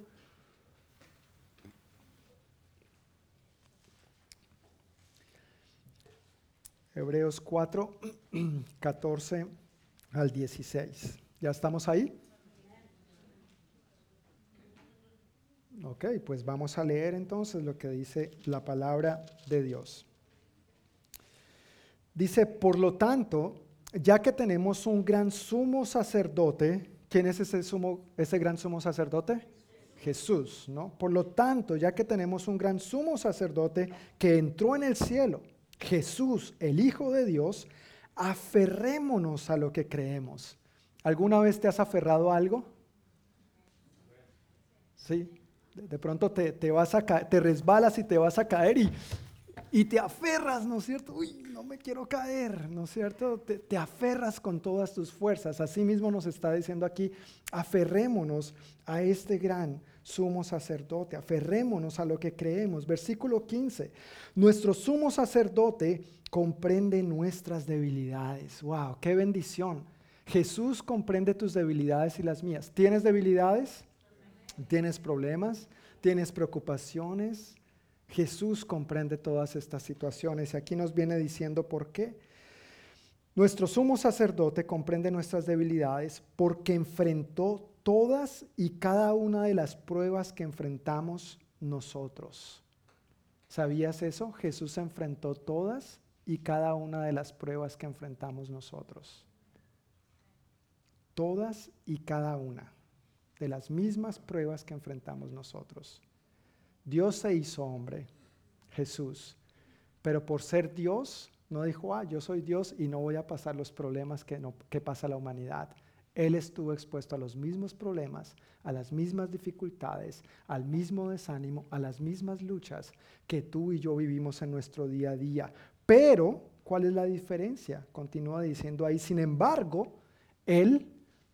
Hebreos 4, 14 al 16. ¿Ya estamos ahí? Ok, pues vamos a leer entonces lo que dice la palabra de Dios. Dice, por lo tanto, ya que tenemos un gran sumo sacerdote, ¿quién es ese, sumo, ese gran sumo sacerdote? Jesús, ¿no? Por lo tanto, ya que tenemos un gran sumo sacerdote que entró en el cielo, Jesús, el Hijo de Dios, aferrémonos a lo que creemos. ¿Alguna vez te has aferrado a algo? Sí, de pronto te, vas a te resbalas y te vas a caer y, y te aferras, ¿no es cierto? Uy, no me quiero caer, ¿no es cierto? Te, te, aferras con todas tus fuerzas. Así mismo nos está diciendo aquí, aferrémonos a este gran sumo sacerdote, aferrémonos a lo que creemos. Versículo 15, nuestro sumo sacerdote comprende nuestras debilidades. ¡Wow! ¡Qué bendición! Jesús comprende tus debilidades y las mías. ¿Tienes debilidades? ¿Tienes problemas? ¿Tienes preocupaciones? Jesús comprende todas estas situaciones y aquí nos viene diciendo por qué. Nuestro sumo sacerdote comprende nuestras debilidades porque enfrentó todas y cada una de las pruebas que enfrentamos nosotros. ¿Sabías eso? Jesús enfrentó todas y cada una de las pruebas que enfrentamos nosotros. Todas y cada una de las mismas pruebas que enfrentamos nosotros. Dios se hizo hombre, Jesús, pero por ser Dios no dijo, ah, yo soy Dios y no voy a pasar los problemas que, no, que pasa la humanidad. Él estuvo expuesto a los mismos problemas, a las mismas dificultades, al mismo desánimo, a las mismas luchas que tú y yo vivimos en nuestro día a día. Pero, ¿cuál es la diferencia? Continúa diciendo ahí, sin embargo, Él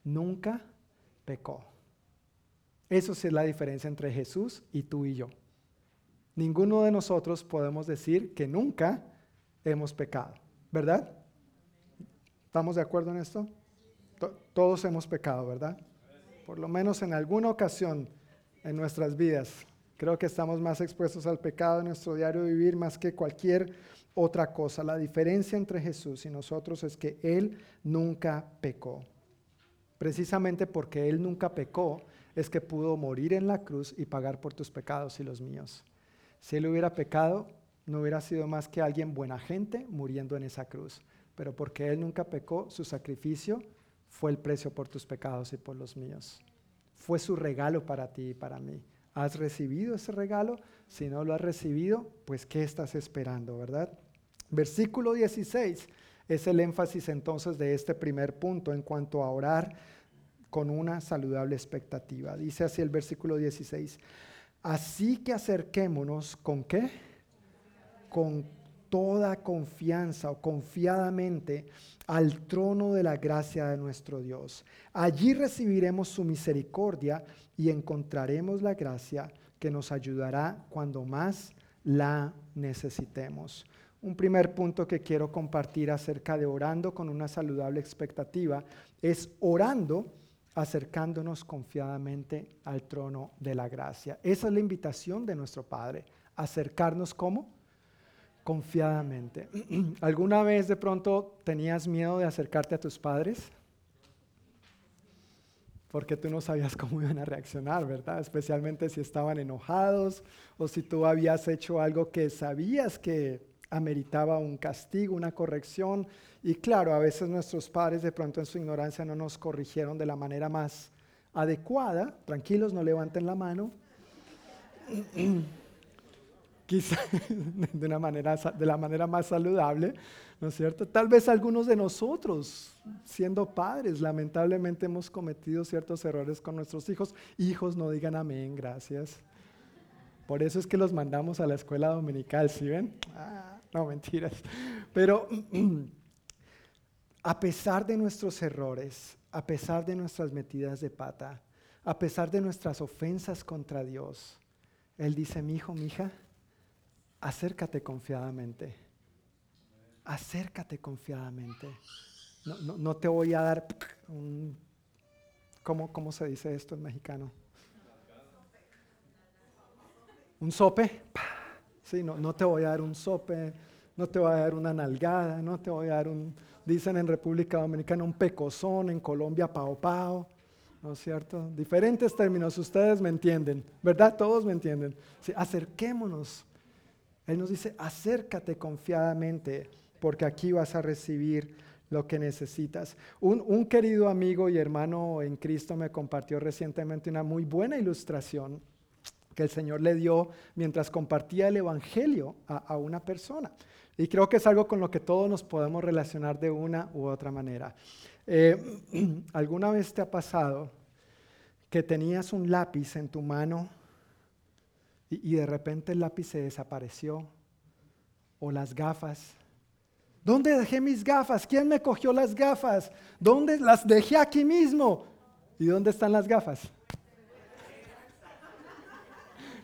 nunca pecó. Eso es la diferencia entre Jesús y tú y yo. Ninguno de nosotros podemos decir que nunca hemos pecado, ¿verdad? ¿Estamos de acuerdo en esto? Todos hemos pecado, ¿verdad? Por lo menos en alguna ocasión en nuestras vidas. Creo que estamos más expuestos al pecado en nuestro diario vivir más que cualquier otra cosa. La diferencia entre Jesús y nosotros es que Él nunca pecó. Precisamente porque Él nunca pecó, es que pudo morir en la cruz y pagar por tus pecados y los míos. Si Él hubiera pecado, no hubiera sido más que alguien buena gente muriendo en esa cruz. Pero porque Él nunca pecó, su sacrificio fue el precio por tus pecados y por los míos. Fue su regalo para ti y para mí. ¿Has recibido ese regalo? Si no lo has recibido, pues ¿qué estás esperando, verdad? Versículo 16 es el énfasis entonces de este primer punto en cuanto a orar con una saludable expectativa. Dice así el versículo 16. Así que acerquémonos con qué? Con toda confianza o confiadamente al trono de la gracia de nuestro Dios. Allí recibiremos su misericordia y encontraremos la gracia que nos ayudará cuando más la necesitemos. Un primer punto que quiero compartir acerca de orando con una saludable expectativa es orando acercándonos confiadamente al trono de la gracia. Esa es la invitación de nuestro Padre, acercarnos como confiadamente. ¿Alguna vez de pronto tenías miedo de acercarte a tus padres? Porque tú no sabías cómo iban a reaccionar, ¿verdad? Especialmente si estaban enojados o si tú habías hecho algo que sabías que ameritaba un castigo, una corrección. Y claro, a veces nuestros padres de pronto en su ignorancia no nos corrigieron de la manera más adecuada. Tranquilos, no levanten la mano. Quizá de, una manera, de la manera más saludable, ¿no es cierto? Tal vez algunos de nosotros, siendo padres, lamentablemente hemos cometido ciertos errores con nuestros hijos. Hijos, no digan amén, gracias. Por eso es que los mandamos a la escuela dominical, ¿sí ven? Ah. No, mentiras. Pero a pesar de nuestros errores, a pesar de nuestras metidas de pata, a pesar de nuestras ofensas contra Dios, Él dice, mi hijo, mi hija, acércate confiadamente. Acércate confiadamente. No, te voy a dar un... ¿cómo, ¿Cómo se dice esto en mexicano? Un sope. Sí, no, no te voy a dar un sope, no te voy a dar una nalgada, no te voy a dar un, dicen en República Dominicana, un pecozón, en Colombia, pao pao. ¿No es cierto? Diferentes términos, ustedes me entienden, ¿verdad? Todos me entienden. Sí, acerquémonos. Él nos dice, acércate confiadamente, porque aquí vas a recibir lo que necesitas. Un, un, querido amigo y hermano en Cristo me compartió recientemente una muy buena ilustración que el Señor le dio mientras compartía el Evangelio a, a una persona. Y creo que es algo con lo que todos nos podemos relacionar de una u otra manera. Eh, ¿Alguna vez te ha pasado que tenías un lápiz en tu mano y, de repente el lápiz se desapareció? ¿O las gafas? ¿Dónde dejé mis gafas? ¿Quién me cogió las gafas? ¿Dónde las dejé aquí mismo? ¿Y dónde están las gafas?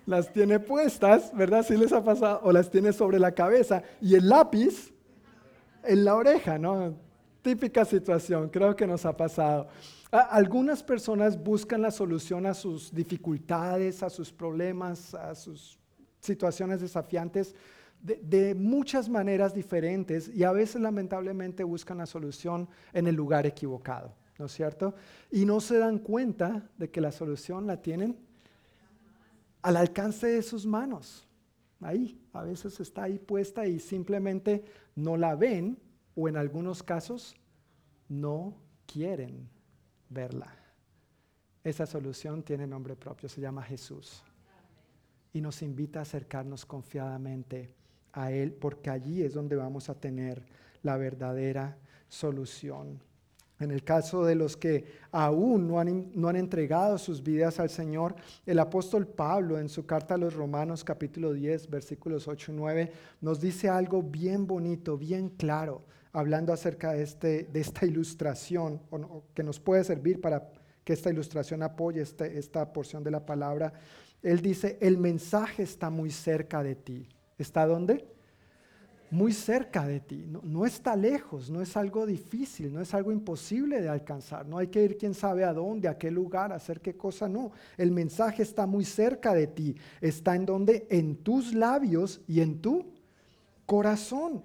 las tiene puestas, ¿verdad? Si les ha pasado, o las tiene sobre la cabeza y el lápiz en la oreja, ¿no? Típica situación, creo que nos ha pasado. Algunas personas buscan la solución a sus dificultades, a sus problemas, a sus situaciones desafiantes de, muchas maneras diferentes y a veces lamentablemente buscan la solución en el lugar equivocado, ¿no es cierto? Y no se dan cuenta de que la solución la tienen al alcance de sus manos. Ahí, a veces está ahí puesta y simplemente no la ven o en algunos casos no quieren verla. Esa solución tiene nombre propio, se llama Jesús. Y nos invita a acercarnos confiadamente a Él porque allí es donde vamos a tener la verdadera solución. En el caso de los que aún no han, entregado sus vidas al Señor, el apóstol Pablo en su carta a los Romanos capítulo 10 versículos 8 y 9 nos dice algo bien bonito, bien claro, hablando acerca de, este, esta ilustración que nos puede servir para que esta ilustración apoye este, esta porción de la palabra. Él dice, el mensaje está muy cerca de ti. ¿Está dónde? Muy cerca de ti, no, está lejos, no es algo difícil, no es algo imposible de alcanzar, no hay que ir quién sabe a dónde, a qué lugar, a hacer qué cosa, no. El mensaje está muy cerca de ti, está en donde, en tus labios y en tu corazón.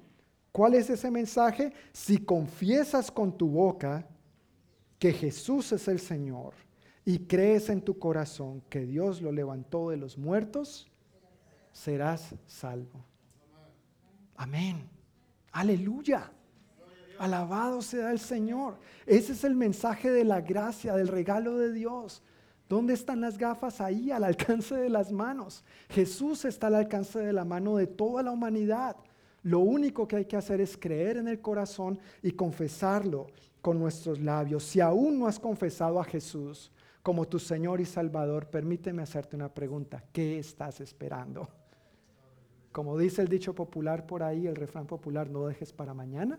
¿Cuál es ese mensaje? Si confiesas con tu boca que Jesús es el Señor y crees en tu corazón que Dios lo levantó de los muertos, serás salvo. Amén. Aleluya. Alabado sea el Señor. Ese es el mensaje de la gracia, del regalo de Dios. ¿Dónde están las gafas? Ahí, al alcance de las manos. Jesús está al alcance de la mano de toda la humanidad. Lo único que hay que hacer es creer en el corazón y confesarlo con nuestros labios. Si aún no has confesado a Jesús como tu Señor y Salvador, permíteme hacerte una pregunta. ¿Qué estás esperando? Como dice el dicho popular por ahí, el refrán popular, no dejes para mañana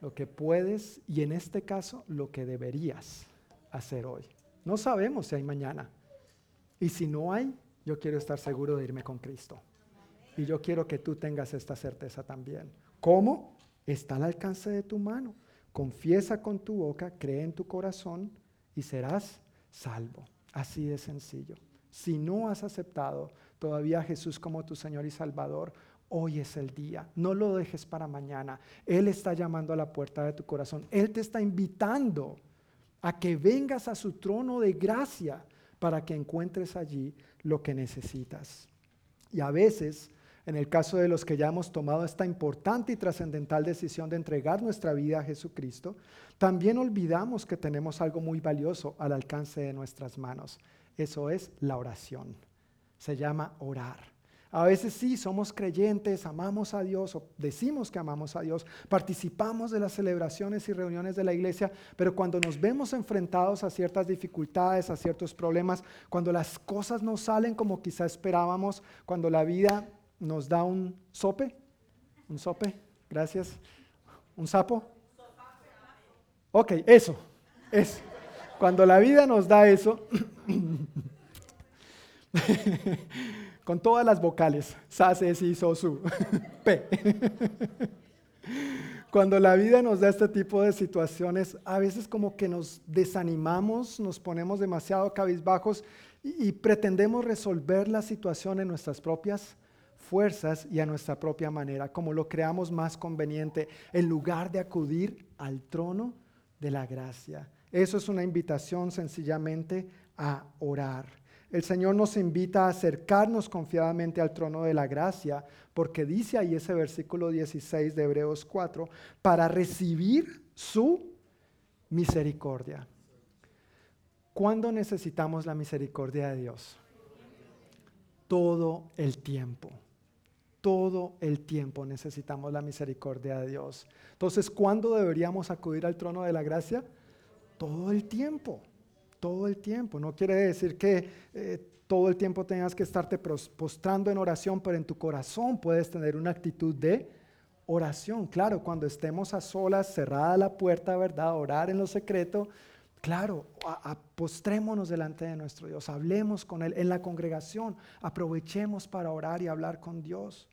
lo que puedes y en este caso lo que deberías hacer hoy. No sabemos si hay mañana. Y si no hay, yo quiero estar seguro de irme con Cristo. Y yo quiero que tú tengas esta certeza también. ¿Cómo? Está al alcance de tu mano. Confiesa con tu boca, cree en tu corazón y serás salvo. Así de sencillo. Si no has aceptado todavía Jesús como tu Señor y Salvador, hoy es el día. No lo dejes para mañana. Él está llamando a la puerta de tu corazón. Él te está invitando a que vengas a su trono de gracia para que encuentres allí lo que necesitas. Y a veces, en el caso de los que ya hemos tomado esta importante y trascendental decisión de entregar nuestra vida a Jesucristo, también olvidamos que tenemos algo muy valioso al alcance de nuestras manos. Eso es la oración se llama orar. A veces sí, somos creyentes, amamos a Dios o decimos que amamos a Dios, participamos de las celebraciones y reuniones de la iglesia, pero cuando nos vemos enfrentados a ciertas dificultades, a ciertos problemas, cuando las cosas no salen como quizá esperábamos, cuando la vida nos da un sope, un sope, gracias, un sapo. Ok, eso, eso. Cuando la vida nos da eso, con todas las vocales, sa, si, so, su, p. Cuando la vida nos da este tipo de situaciones, a veces como que nos desanimamos, nos ponemos demasiado cabizbajos y pretendemos resolver la situación en nuestras propias fuerzas y a nuestra propia manera, como lo creamos más conveniente, en lugar de acudir al trono de la gracia. Eso es una invitación sencillamente a orar. El Señor nos invita a acercarnos confiadamente al trono de la gracia, porque dice ahí ese versículo 16 de Hebreos 4, para recibir su misericordia. ¿Cuándo necesitamos la misericordia de Dios? Todo el tiempo. Todo el tiempo necesitamos la misericordia de Dios. Entonces, ¿cuándo deberíamos acudir al trono de la gracia? Todo el tiempo todo el tiempo. No quiere decir que eh, todo el tiempo tengas que estarte postrando en oración, pero en tu corazón puedes tener una actitud de oración. Claro, cuando estemos a solas, cerrada la puerta, ¿verdad? Orar en lo secreto. Claro, postrémonos delante de nuestro Dios, hablemos con Él en la congregación, aprovechemos para orar y hablar con Dios.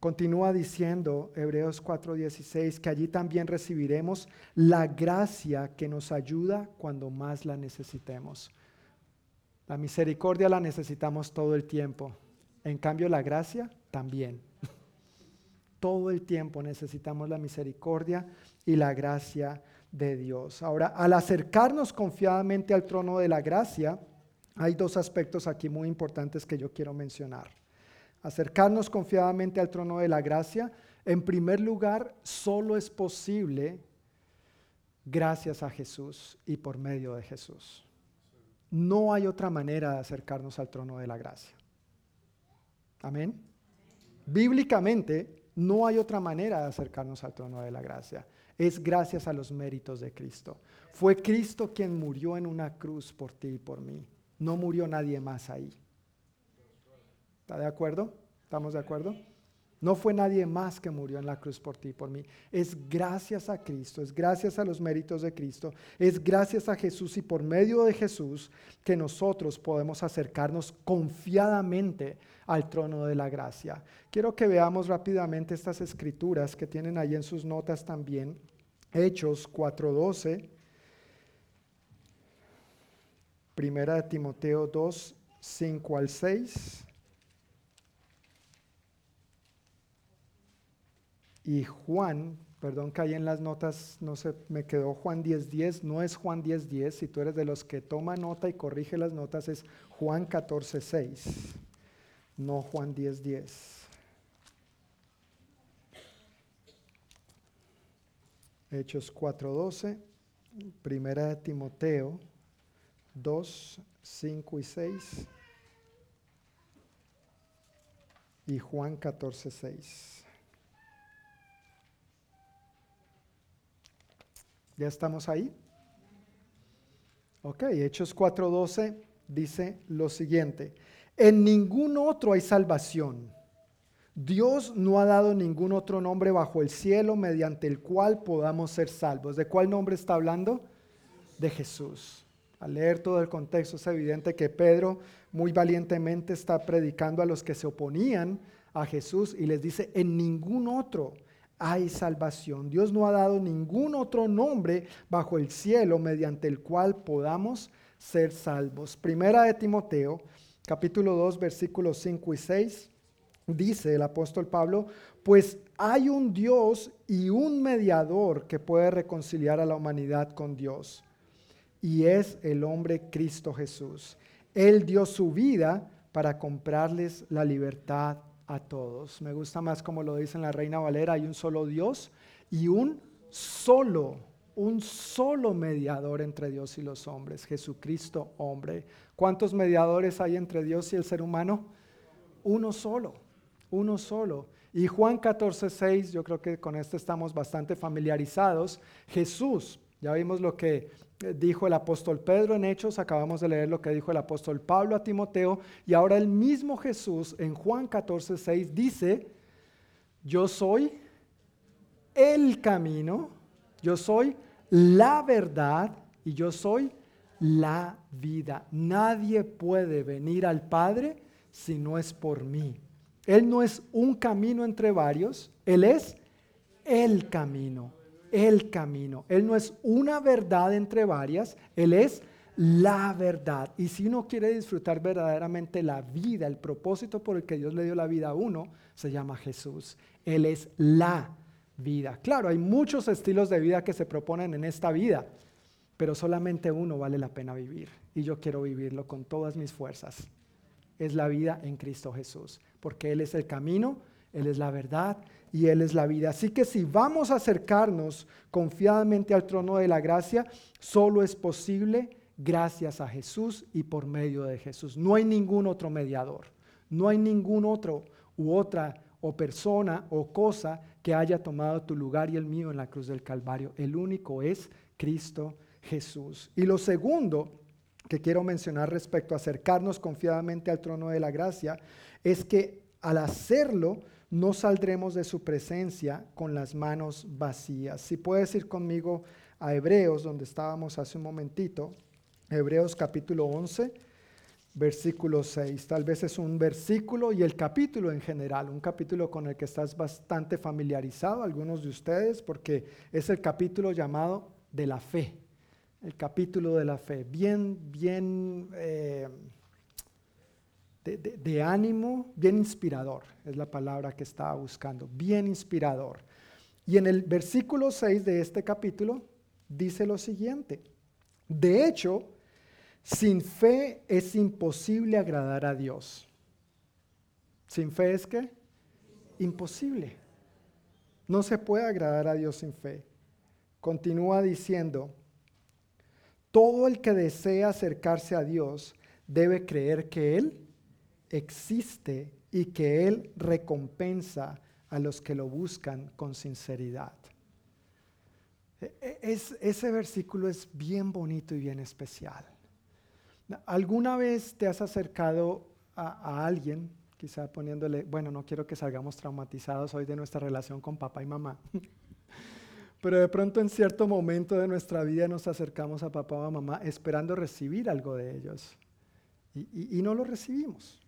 Continúa diciendo Hebreos 4:16 que allí también recibiremos la gracia que nos ayuda cuando más la necesitemos. La misericordia la necesitamos todo el tiempo. En cambio, la gracia también. Todo el tiempo necesitamos la misericordia y la gracia de Dios. Ahora, al acercarnos confiadamente al trono de la gracia, hay dos aspectos aquí muy importantes que yo quiero mencionar acercarnos confiadamente al trono de la gracia, en primer lugar, solo es posible gracias a Jesús y por medio de Jesús. No hay otra manera de acercarnos al trono de la gracia. Amén. Bíblicamente, no hay otra manera de acercarnos al trono de la gracia. Es gracias a los méritos de Cristo. Fue Cristo quien murió en una cruz por ti y por mí. No murió nadie más ahí. ¿Está de acuerdo? ¿Estamos de acuerdo? No fue nadie más que murió en la cruz por ti por mí. Es gracias a Cristo, es gracias a los méritos de Cristo, es gracias a Jesús y por medio de Jesús que nosotros podemos acercarnos confiadamente al trono de la gracia. Quiero que veamos rápidamente estas escrituras que tienen ahí en sus notas también. Hechos 4:12, Primera de Timoteo 2, 5 al 6. Y Juan, perdón que ahí en las notas no se me quedó Juan 10.10, 10, no es Juan 10.10, 10, si tú eres de los que toma nota y corrige las notas es Juan 14.6, no Juan 10.10. 10. Hechos 4.12, Primera de Timoteo 2, 5 y 6 y Juan 14.6. ¿Ya estamos ahí? Ok, Hechos 4:12 dice lo siguiente, en ningún otro hay salvación. Dios no ha dado ningún otro nombre bajo el cielo mediante el cual podamos ser salvos. ¿De cuál nombre está hablando? De Jesús. Al leer todo el contexto es evidente que Pedro muy valientemente está predicando a los que se oponían a Jesús y les dice, en ningún otro hay salvación. Dios no ha dado ningún otro nombre bajo el cielo mediante el cual podamos ser salvos. Primera de Timoteo, capítulo 2, versículos 5 y 6, dice el apóstol Pablo, pues hay un Dios y un mediador que puede reconciliar a la humanidad con Dios, y es el hombre Cristo Jesús. Él dio su vida para comprarles la libertad a todos. Me gusta más como lo dice en la Reina Valera, hay un solo Dios y un solo, un solo mediador entre Dios y los hombres, Jesucristo hombre. ¿Cuántos mediadores hay entre Dios y el ser humano? Uno solo, uno solo. Y Juan 14, 6, yo creo que con esto estamos bastante familiarizados. Jesús, ya vimos lo que dijo el apóstol Pedro en Hechos, acabamos de leer lo que dijo el apóstol Pablo a Timoteo, y ahora el mismo Jesús en Juan 14, 6 dice, yo soy el camino, yo soy la verdad y yo soy la vida. Nadie puede venir al Padre si no es por mí. Él no es un camino entre varios, Él es el camino el camino. Él no es una verdad entre varias, Él es la verdad. Y si uno quiere disfrutar verdaderamente la vida, el propósito por el que Dios le dio la vida a uno, se llama Jesús. Él es la vida. Claro, hay muchos estilos de vida que se proponen en esta vida, pero solamente uno vale la pena vivir. Y yo quiero vivirlo con todas mis fuerzas. Es la vida en Cristo Jesús, porque Él es el camino, Él es la verdad y Él es la vida. Así que si vamos a acercarnos confiadamente al trono de la gracia, solo es posible gracias a Jesús y por medio de Jesús. No hay ningún otro mediador, no hay ningún otro u otra o persona o cosa que haya tomado tu lugar y el mío en la cruz del Calvario. El único es Cristo Jesús. Y lo segundo que quiero mencionar respecto a acercarnos confiadamente al trono de la gracia es que al hacerlo no saldremos de su presencia con las manos vacías. Si puedes ir conmigo a Hebreos, donde estábamos hace un momentito, Hebreos capítulo 11, versículo 6. Tal vez es un versículo y el capítulo en general, un capítulo con el que estás bastante familiarizado, algunos de ustedes, porque es el capítulo llamado de la fe, el capítulo de la fe, bien, bien eh, de, ánimo, bien inspirador, es la palabra que estaba buscando, bien inspirador. Y en el versículo 6 de este capítulo dice lo siguiente, de hecho, sin fe es imposible agradar a Dios. ¿Sin fe es qué? Imposible. No se puede agradar a Dios sin fe. Continúa diciendo, todo el que desea acercarse a Dios debe creer que Él existe y que Él recompensa a los que lo buscan con sinceridad. E, e, es, ese versículo es bien bonito y bien especial. ¿Alguna vez te has acercado a, alguien, quizá poniéndole, bueno, no quiero que salgamos traumatizados hoy de nuestra relación con papá y mamá, pero de pronto en cierto momento de nuestra vida nos acercamos a papá o a mamá esperando recibir algo de ellos y no lo recibimos?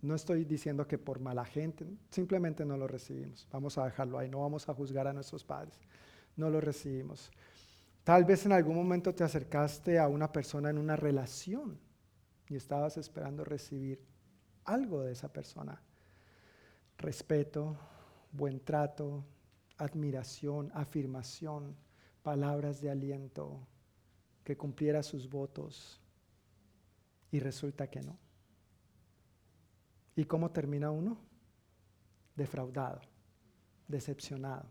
No estoy diciendo que por mala gente, simplemente no lo recibimos. Vamos a dejarlo ahí, no vamos a juzgar a nuestros padres. No lo recibimos. Tal vez en algún momento te acercaste a una persona en una relación y estabas esperando recibir algo de esa persona. Respeto, buen trato, admiración, afirmación, palabras de aliento, que cumpliera sus votos. Y resulta que no. ¿Y cómo termina uno? Defraudado, decepcionado.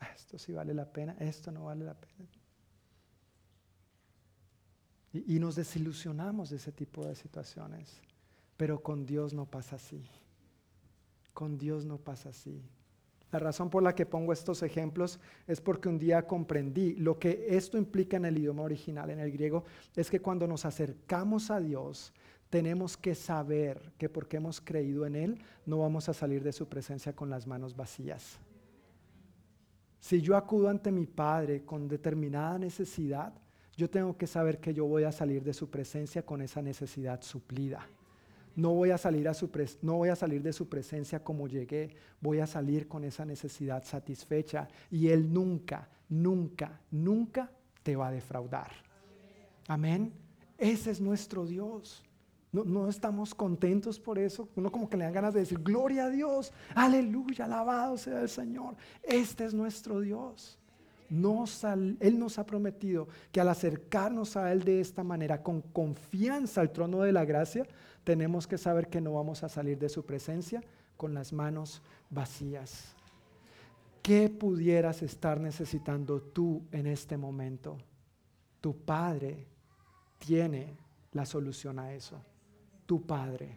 Ah, esto sí vale la pena, esto no vale la pena. Y, y, nos desilusionamos de ese tipo de situaciones. Pero con Dios no pasa así. Con Dios no pasa así. La razón por la que pongo estos ejemplos es porque un día comprendí lo que esto implica en el idioma original, en el griego, es que cuando nos acercamos a Dios, tenemos que saber que porque hemos creído en Él, no vamos a salir de su presencia con las manos vacías. Si yo acudo ante mi Padre con determinada necesidad, yo tengo que saber que yo voy a salir de su presencia con esa necesidad suplida. No voy a salir, no voy a salir de su presencia como llegué, voy a salir con esa necesidad satisfecha y Él nunca, nunca, nunca te va a defraudar. Amén. Ese es nuestro Dios. No, estamos contentos por eso. Uno como que le dan ganas de decir, gloria a Dios, aleluya, alabado sea el Señor. Este es nuestro Dios. él nos ha prometido que al acercarnos a Él de esta manera, con confianza al trono de la gracia, tenemos que saber que no vamos a salir de su presencia con las manos vacías. ¿Qué pudieras estar necesitando tú en este momento? Tu Padre tiene la solución a eso tu Padre.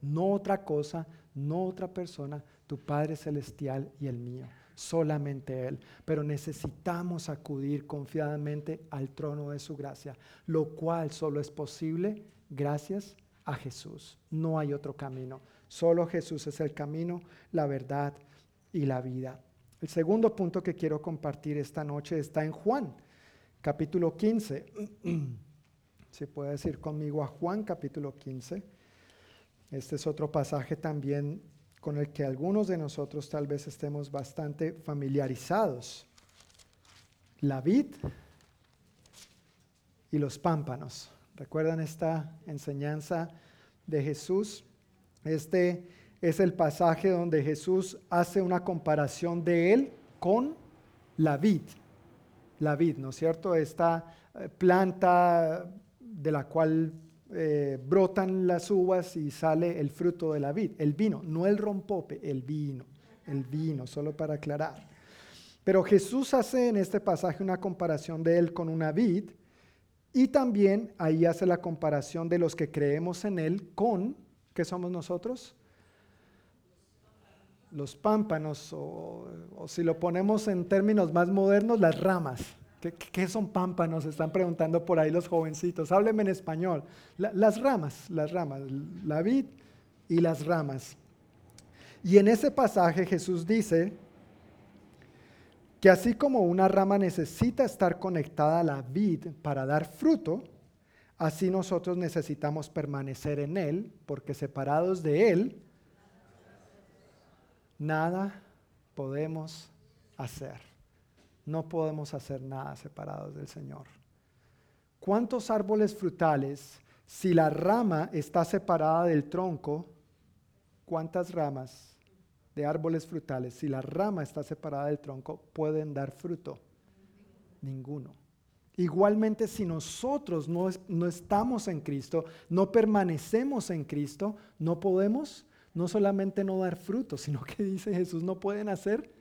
No otra cosa, no otra persona, tu Padre Celestial y el mío. Solamente Él. Pero necesitamos acudir confiadamente al trono de su gracia, lo cual solo es posible gracias a Jesús. No hay otro camino. Solo Jesús es el camino, la verdad y la vida. El segundo punto que quiero compartir esta noche está en Juan, capítulo 15. Si puede decir conmigo a Juan capítulo 15. Este es otro pasaje también con el que algunos de nosotros tal vez estemos bastante familiarizados. La vid y los pámpanos. ¿Recuerdan esta enseñanza de Jesús? Este es el pasaje donde Jesús hace una comparación de él con la vid. La vid, ¿no es cierto? Esta eh, planta de la cual eh, brotan las uvas y sale el fruto de la vid, el vino, no el rompope, el vino, el vino, solo para aclarar. Pero Jesús hace en este pasaje una comparación de él con una vid y también ahí hace la comparación de los que creemos en él con, ¿qué somos nosotros? Los pámpanos, o, si lo ponemos en términos más modernos, las ramas. ¿Qué, son pámpanos? Están preguntando por ahí los jovencitos. Háblenme en español. las ramas, las ramas, la vid y las ramas. Y en ese pasaje Jesús dice que así como una rama necesita estar conectada a la vid para dar fruto, así nosotros necesitamos permanecer en Él, porque separados de Él, nada podemos hacer. No podemos hacer nada separados del Señor. ¿Cuántos árboles frutales, si la rama está separada del tronco, cuántas ramas de árboles frutales, si la rama está separada del tronco, pueden dar fruto? Ninguno. Igualmente, si nosotros no, no, estamos en Cristo, no permanecemos en Cristo, no podemos no solamente no dar fruto, sino que dice Jesús, no pueden hacer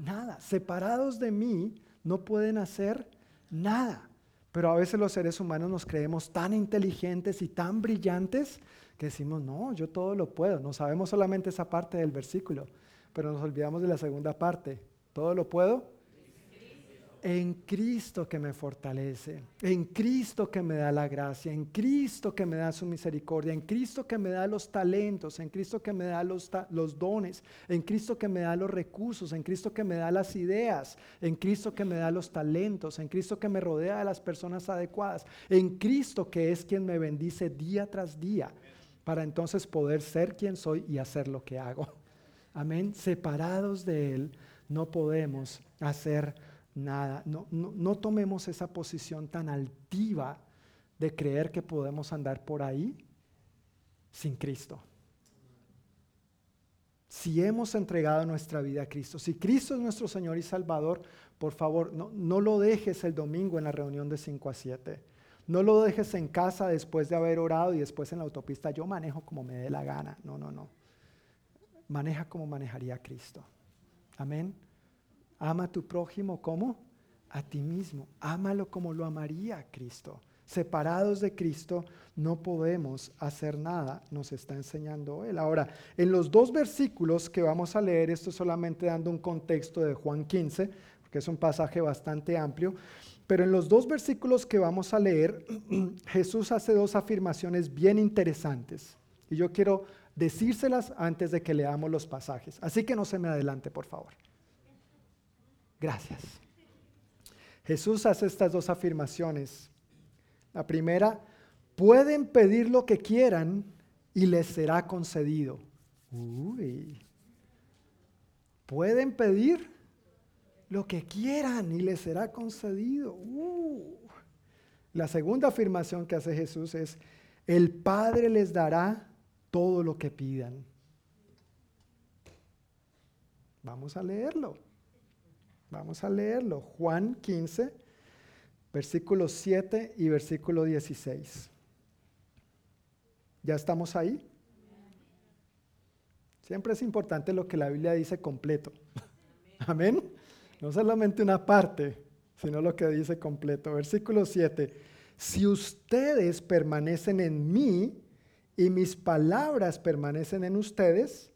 nada. Separados de mí, no pueden hacer nada. Pero a veces los seres humanos nos creemos tan inteligentes y tan brillantes que decimos, no, yo todo lo puedo. No sabemos solamente esa parte del versículo, pero nos olvidamos de la segunda parte. Todo lo puedo en Cristo que me fortalece, en Cristo que me da la gracia, en Cristo que me da su misericordia, en Cristo que me da los talentos, en Cristo que me da los, dones, en Cristo que me da los recursos, en Cristo que me da las ideas, en Cristo que me da los talentos, en Cristo que me rodea de las personas adecuadas, en Cristo que es quien me bendice día tras día, para entonces poder ser quien soy y hacer lo que hago. Amén. Separados de Él no podemos hacer nada. No, tomemos esa posición tan altiva de creer que podemos andar por ahí sin Cristo. Si hemos entregado nuestra vida a Cristo, si Cristo es nuestro Señor y Salvador, por favor, no, no lo dejes el domingo en la reunión de 5 a 7. No lo dejes en casa después de haber orado y después en la autopista. Yo manejo como me dé la gana. No, no, no. Maneja como manejaría Cristo. Amén. Ama a tu prójimo como a ti mismo. Ámalo como lo amaría Cristo. Separados de Cristo no podemos hacer nada, nos está enseñando Él. Ahora, en los dos versículos que vamos a leer, esto solamente dando un contexto de Juan 15, porque es un pasaje bastante amplio, pero en los dos versículos que vamos a leer, Jesús hace dos afirmaciones bien interesantes. Y yo quiero decírselas antes de que leamos los pasajes. Así que no se me adelante, por favor. Gracias. Jesús hace estas dos afirmaciones. La primera, pueden pedir lo que quieran y les será concedido. Uy. Pueden pedir lo que quieran y les será concedido. Uh. La segunda afirmación que hace Jesús es, el Padre les dará todo lo que pidan. Vamos a leerlo. Vamos a leerlo. Juan 15, versículo 7 y versículo 16. ¿Ya estamos ahí? Siempre es importante lo que la Biblia dice completo. Amén. No solamente una parte, sino lo que dice completo. Versículo 7. Si ustedes permanecen en mí y mis palabras permanecen en ustedes,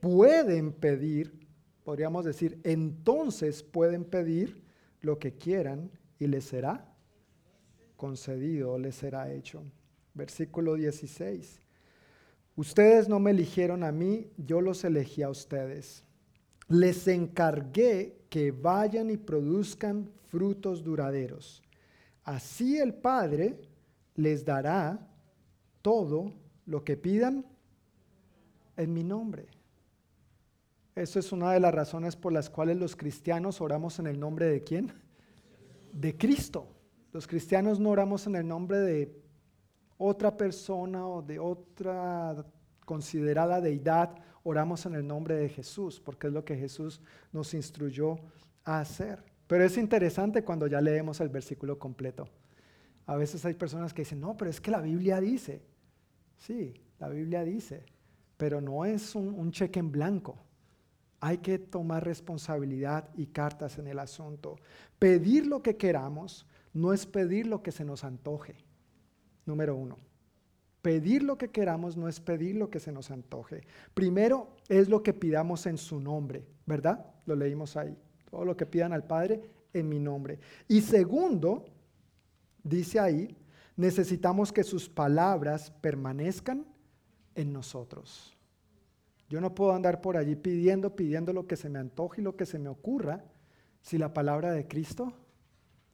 pueden pedir podríamos decir, entonces pueden pedir lo que quieran y les será concedido les será hecho. Versículo 16. Ustedes no me eligieron a mí, yo los elegí a ustedes. Les encargué que vayan y produzcan frutos duraderos. Así el Padre les dará todo lo que pidan en mi nombre. Eso es una de las razones por las cuales los cristianos oramos en el nombre de quién? De Cristo. Los cristianos no oramos en el nombre de otra persona o de otra considerada deidad, oramos en el nombre de Jesús, porque es lo que Jesús nos instruyó a hacer. Pero es interesante cuando ya leemos el versículo completo. A veces hay personas que dicen, no, pero es que la Biblia dice. Sí, la Biblia dice, pero no es un, un cheque en blanco. Hay que tomar responsabilidad y cartas en el asunto. Pedir lo que queramos no es pedir lo que se nos antoje. Número uno. Pedir lo que queramos no es pedir lo que se nos antoje. Primero es lo que pidamos en su nombre, ¿verdad? Lo leímos ahí. Todo lo que pidan al Padre en mi nombre. Y segundo, dice ahí, necesitamos que sus palabras permanezcan en nosotros. Yo no puedo andar por allí pidiendo, pidiendo lo que se me antoje y lo que se me ocurra si la palabra de Cristo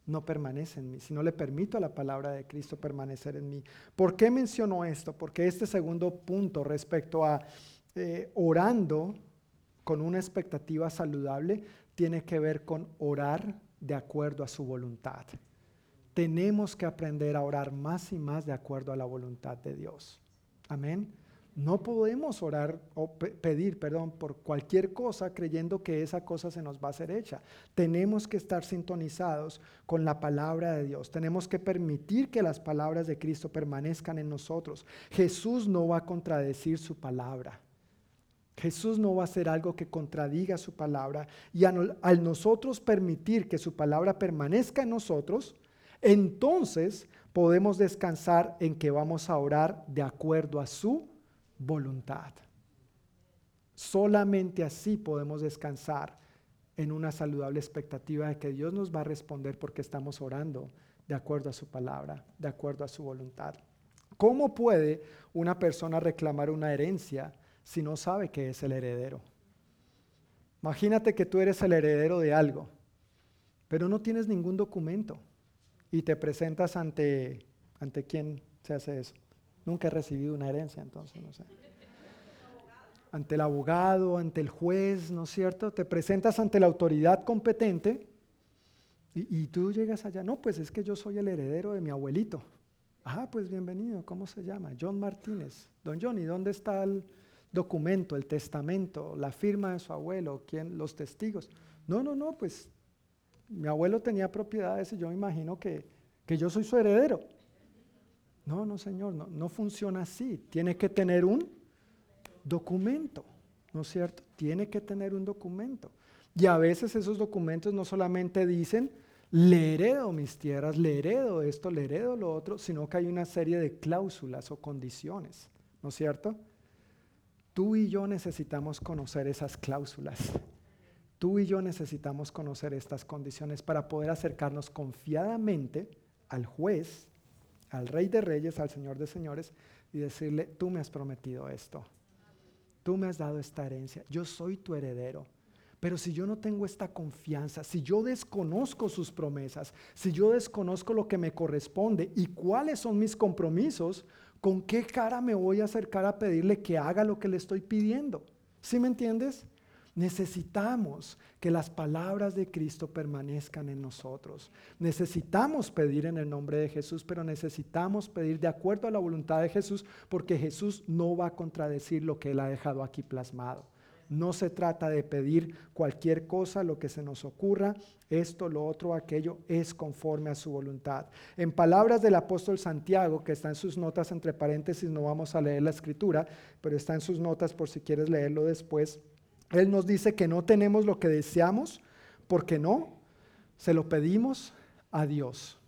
no permanece en mí, si no le permito a la palabra de Cristo permanecer en mí. ¿Por qué menciono esto? Porque este segundo punto respecto a eh, orando con una expectativa saludable tiene que ver con orar de acuerdo a su voluntad. Tenemos que aprender a orar más y más de acuerdo a la voluntad de Dios. Amén. No podemos orar o pedir, perdón, por cualquier cosa creyendo que esa cosa se nos va a ser hecha. Tenemos que estar sintonizados con la palabra de Dios. Tenemos que permitir que las palabras de Cristo permanezcan en nosotros. Jesús no va a contradecir su palabra. Jesús no va a hacer algo que contradiga su palabra. Y al nosotros permitir que su palabra permanezca en nosotros, entonces podemos descansar en que vamos a orar de acuerdo a su voluntad. Solamente así podemos descansar en una saludable expectativa de que Dios nos va a responder porque estamos orando de acuerdo a su palabra, de acuerdo a su voluntad. ¿Cómo puede una persona reclamar una herencia si no sabe que es el heredero? Imagínate que tú eres el heredero de algo, pero no tienes ningún documento y te presentas ante, ante quién se hace eso. Nunca he recibido una herencia, entonces no sé. Ante el abogado, ante el juez, ¿no es cierto? Te presentas ante la autoridad competente y, tú llegas allá. No, pues es que yo soy el heredero de mi abuelito. Ah, pues bienvenido, ¿cómo se llama? John Martínez. Don John, ¿y dónde está el documento, el testamento, la firma de su abuelo, quién, los testigos? No, no, no, pues mi abuelo tenía propiedades y yo me imagino que, que yo soy su heredero. No, no, Señor, no, no funciona así. Tiene que tener un documento, ¿no es cierto? Tiene que tener un documento. Y a veces esos documentos no solamente dicen, le heredo mis tierras, le heredo esto, le heredo lo otro, sino que hay una serie de cláusulas o condiciones, ¿no es cierto? Tú y yo necesitamos conocer esas cláusulas. Tú y yo necesitamos conocer estas condiciones para poder acercarnos confiadamente al juez al Rey de Reyes, al Señor de Señores, y decirle, tú me has prometido esto, tú me has dado esta herencia, yo soy tu heredero. Pero si yo no tengo esta confianza, si yo desconozco sus promesas, si yo desconozco lo que me corresponde y cuáles son mis compromisos, ¿con qué cara me voy a acercar a pedirle que haga lo que le estoy pidiendo? ¿Sí me entiendes? Necesitamos que las palabras de Cristo permanezcan en nosotros. Necesitamos pedir en el nombre de Jesús, pero necesitamos pedir de acuerdo a la voluntad de Jesús, porque Jesús no va a contradecir lo que Él ha dejado aquí plasmado. No se trata de pedir cualquier cosa, lo que se nos ocurra, esto, lo otro, aquello, es conforme a su voluntad. En palabras del apóstol Santiago, que está en sus notas entre paréntesis, no vamos a leer la escritura, pero está en sus notas por si quieres leerlo después. Él nos dice que no tenemos lo que deseamos porque no se lo pedimos a Dios.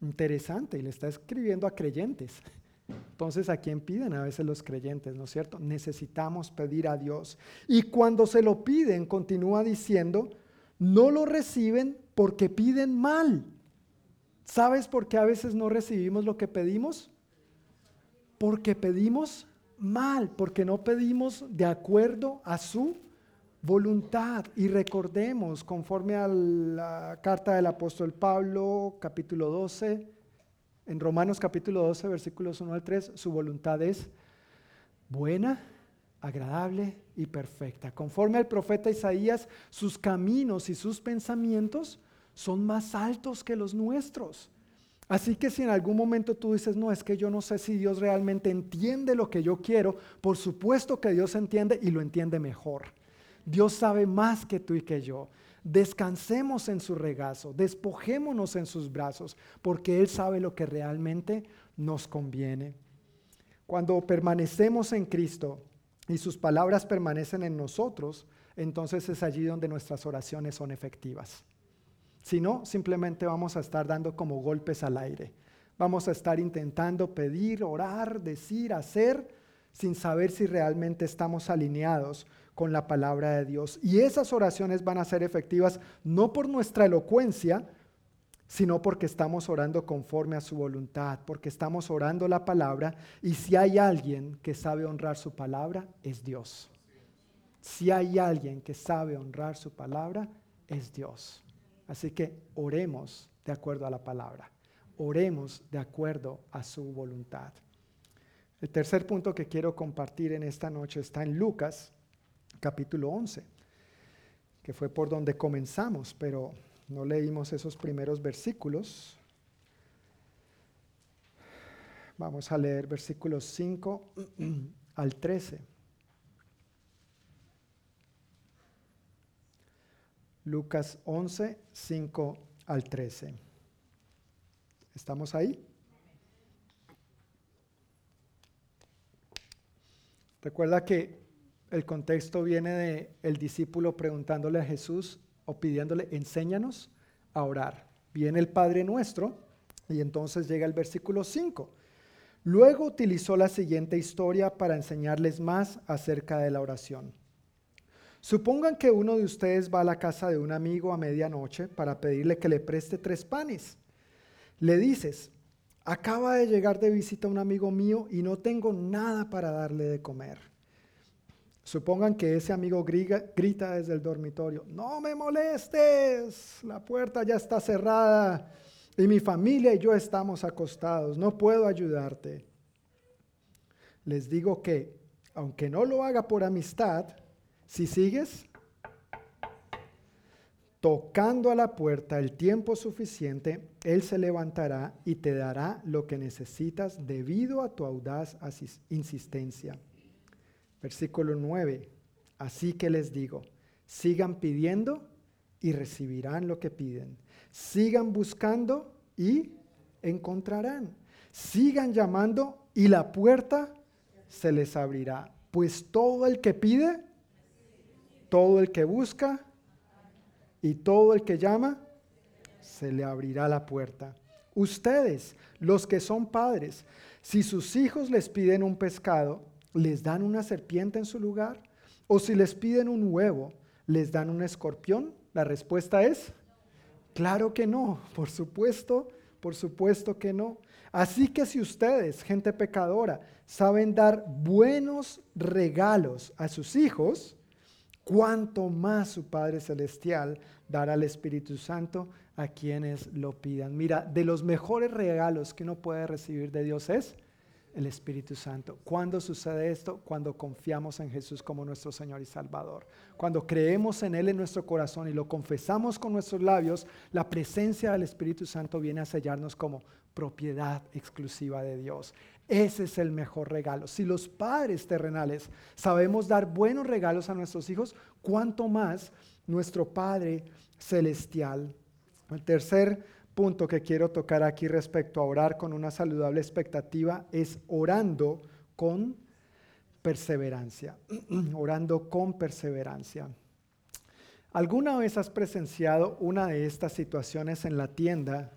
Interesante, y le está escribiendo a creyentes. Entonces, ¿a quién piden a veces los creyentes, no es cierto? Necesitamos pedir a Dios. Y cuando se lo piden, continúa diciendo, no lo reciben porque piden mal. ¿Sabes por qué a veces no recibimos lo que pedimos? Porque pedimos mal porque no pedimos de acuerdo a su voluntad. Y recordemos, conforme a la carta del apóstol Pablo, capítulo 12, en Romanos capítulo 12, versículos 1 al 3, su voluntad es buena, agradable y perfecta. Conforme al profeta Isaías, sus caminos y sus pensamientos son más altos que los nuestros. Así que si en algún momento tú dices, no, es que yo no sé si Dios realmente entiende lo que yo quiero, por supuesto que Dios entiende y lo entiende mejor. Dios sabe más que tú y que yo. Descansemos en su regazo, despojémonos en sus brazos, porque Él sabe lo que realmente nos conviene. Cuando permanecemos en Cristo y sus palabras permanecen en nosotros, entonces es allí donde nuestras oraciones son efectivas. Si no, simplemente vamos a estar dando como golpes al aire. Vamos a estar intentando pedir, orar, decir, hacer, sin saber si realmente estamos alineados con la palabra de Dios. Y esas oraciones van a ser efectivas no por nuestra elocuencia, sino porque estamos orando conforme a su voluntad, porque estamos orando la palabra y si hay alguien que sabe honrar su palabra, es Dios. Si hay alguien que sabe honrar su palabra, es Dios. Así que oremos de acuerdo a la palabra, oremos de acuerdo a su voluntad. El tercer punto que quiero compartir en esta noche está en Lucas capítulo 11, que fue por donde comenzamos, pero no leímos esos primeros versículos. Vamos a leer versículos 5 al 13. Lucas 11, 5 al 13. ¿Estamos ahí? Recuerda que el contexto viene de el discípulo preguntándole a Jesús o pidiéndole, enséñanos a orar. Viene el Padre nuestro y entonces llega el versículo 5. Luego utilizó la siguiente historia para enseñarles más acerca de la oración. Supongan que uno de ustedes va a la casa de un amigo a medianoche para pedirle que le preste tres panes. Le dices, acaba de llegar de visita un amigo mío y no tengo nada para darle de comer. Supongan que ese amigo grita desde el dormitorio, no me molestes, la puerta ya está cerrada y mi familia y yo estamos acostados, no puedo ayudarte. Les digo que, aunque no lo haga por amistad, si sigues tocando a la puerta el tiempo suficiente, Él se levantará y te dará lo que necesitas debido a tu audaz insistencia. Versículo 9. Así que les digo, sigan pidiendo y recibirán lo que piden. Sigan buscando y encontrarán. Sigan llamando y la puerta se les abrirá. Pues todo el que pide, todo el que busca y todo el que llama, se le abrirá la puerta. Ustedes, los que son padres, si sus hijos les piden un pescado, ¿les dan una serpiente en su lugar? ¿O si les piden un huevo, les dan un escorpión? La respuesta es, claro que no, por supuesto, por supuesto que no. Así que si ustedes, gente pecadora, saben dar buenos regalos a sus hijos, cuánto más su Padre Celestial dará al Espíritu Santo a quienes lo pidan. Mira, de los mejores regalos que uno puede recibir de Dios es el Espíritu Santo. ¿Cuándo sucede esto? Cuando confiamos en Jesús como nuestro Señor y Salvador. Cuando creemos en Él en nuestro corazón y lo confesamos con nuestros labios, la presencia del Espíritu Santo viene a sellarnos como propiedad exclusiva de Dios. Ese es el mejor regalo. Si los padres terrenales sabemos dar buenos regalos a nuestros hijos, ¿cuánto más nuestro Padre celestial? El tercer punto que quiero tocar aquí respecto a orar con una saludable expectativa es orando con perseverancia. orando con perseverancia. ¿Alguna vez has presenciado una de estas situaciones en la tienda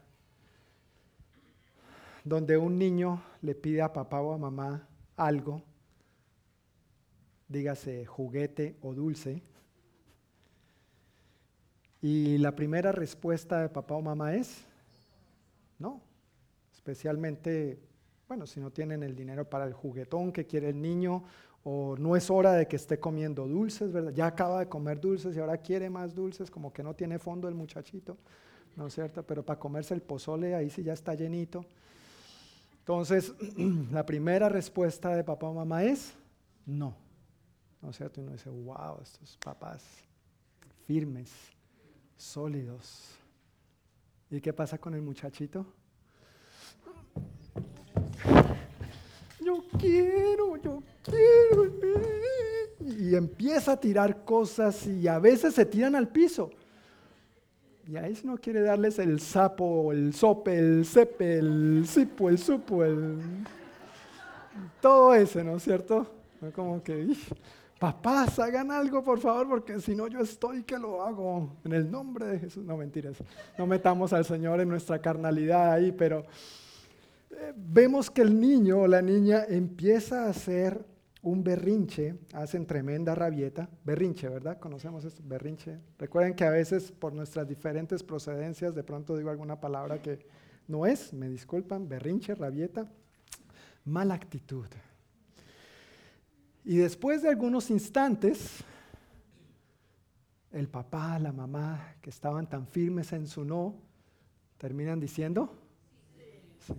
donde un niño le pide a papá o a mamá algo, dígase juguete o dulce, y la primera respuesta de papá o mamá es, no, especialmente, bueno, si no tienen el dinero para el juguetón que quiere el niño, o no es hora de que esté comiendo dulces, ¿verdad? Ya acaba de comer dulces y ahora quiere más dulces, como que no tiene fondo el muchachito, ¿no es cierto? Pero para comerse el pozole ahí sí ya está llenito. Entonces, la primera respuesta de papá o mamá es no. ¿No es cierto? Y uno dice, wow, estos papás firmes, sólidos. ¿Y qué pasa con el muchachito? Yo quiero, yo quiero. Y empieza a tirar cosas y a veces se tiran al piso. Y ahí si no quiere darles el sapo, el sope, el sepe, el sipo, el supo, el... Todo ese, ¿no es cierto? Como que, papás, hagan algo por favor, porque si no yo estoy que lo hago. En el nombre de Jesús. No mentiras. No metamos al Señor en nuestra carnalidad ahí, pero eh, vemos que el niño o la niña empieza a hacer un berrinche, hacen tremenda rabieta, berrinche, ¿verdad? Conocemos esto, berrinche. Recuerden que a veces por nuestras diferentes procedencias de pronto digo alguna palabra que no es, me disculpan, berrinche, rabieta, mala actitud. Y después de algunos instantes, el papá, la mamá, que estaban tan firmes en su no, terminan diciendo, sí.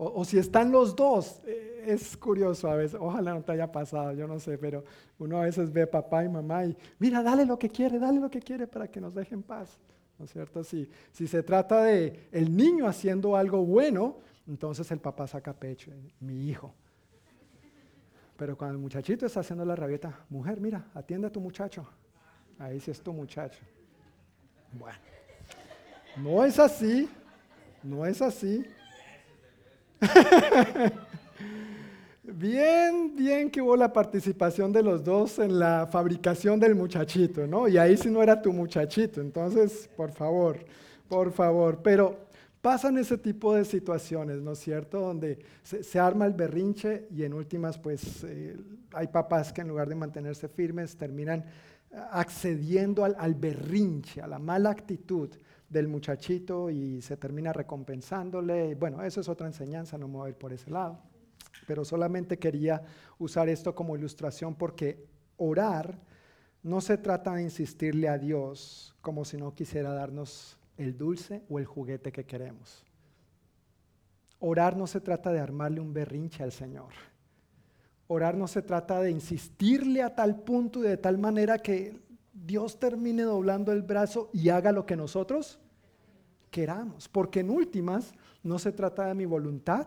O, si están los dos, eh, es curioso a veces, ojalá no te haya pasado, yo no sé, pero uno a veces ve papá y mamá y mira, dale lo que quiere, dale lo que quiere para que nos dejen paz. ¿No es cierto? Si, si se trata de el niño haciendo algo bueno, entonces el papá saca pecho, mi hijo. Pero cuando el muchachito está haciendo la rabieta, mujer, mira, atiende a tu muchacho. Ahí sí es tu muchacho. Bueno, no es así, no es así. bien, bien que hubo la participación de los dos en la fabricación del muchachito, ¿no? Y ahí sí no era tu muchachito, entonces, por favor, por favor. Pero pasan ese tipo de situaciones, ¿no es cierto? Donde se, arma el berrinche y en últimas, pues, eh, hay papás que en lugar de mantenerse firmes terminan accediendo al, al berrinche, a la mala actitud del muchachito y se termina recompensándole. Bueno, eso es otra enseñanza, no me voy a ir por ese lado. Pero solamente quería usar esto como ilustración porque orar no se trata de insistirle a Dios como si no quisiera darnos el dulce o el juguete que queremos. Orar no se trata de armarle un berrinche al Señor. Orar no se trata de insistirle a tal punto y de tal manera que Dios termine doblando el brazo y haga lo que nosotros queramos. Porque en últimas no se trata de mi voluntad,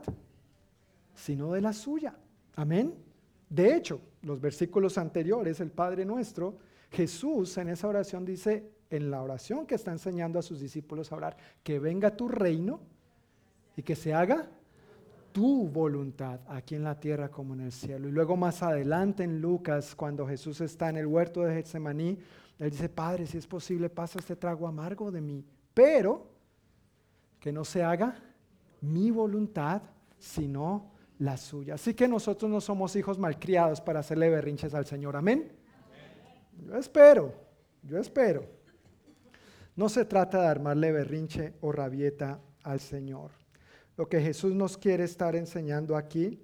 sino de la suya. Amén. De hecho, los versículos anteriores, el Padre nuestro, Jesús en esa oración dice, en la oración que está enseñando a sus discípulos a orar, que venga tu reino y que se haga tu voluntad aquí en la tierra como en el cielo. Y luego más adelante en Lucas, cuando Jesús está en el huerto de Getsemaní, él dice, Padre, si es posible, pasa este trago amargo de mí, pero que no se haga mi voluntad, sino la suya. Así que nosotros no somos hijos malcriados para hacerle berrinches al Señor. Amén. Yo espero, yo espero. No se trata de armarle berrinche o rabieta al Señor. Lo que Jesús nos quiere estar enseñando aquí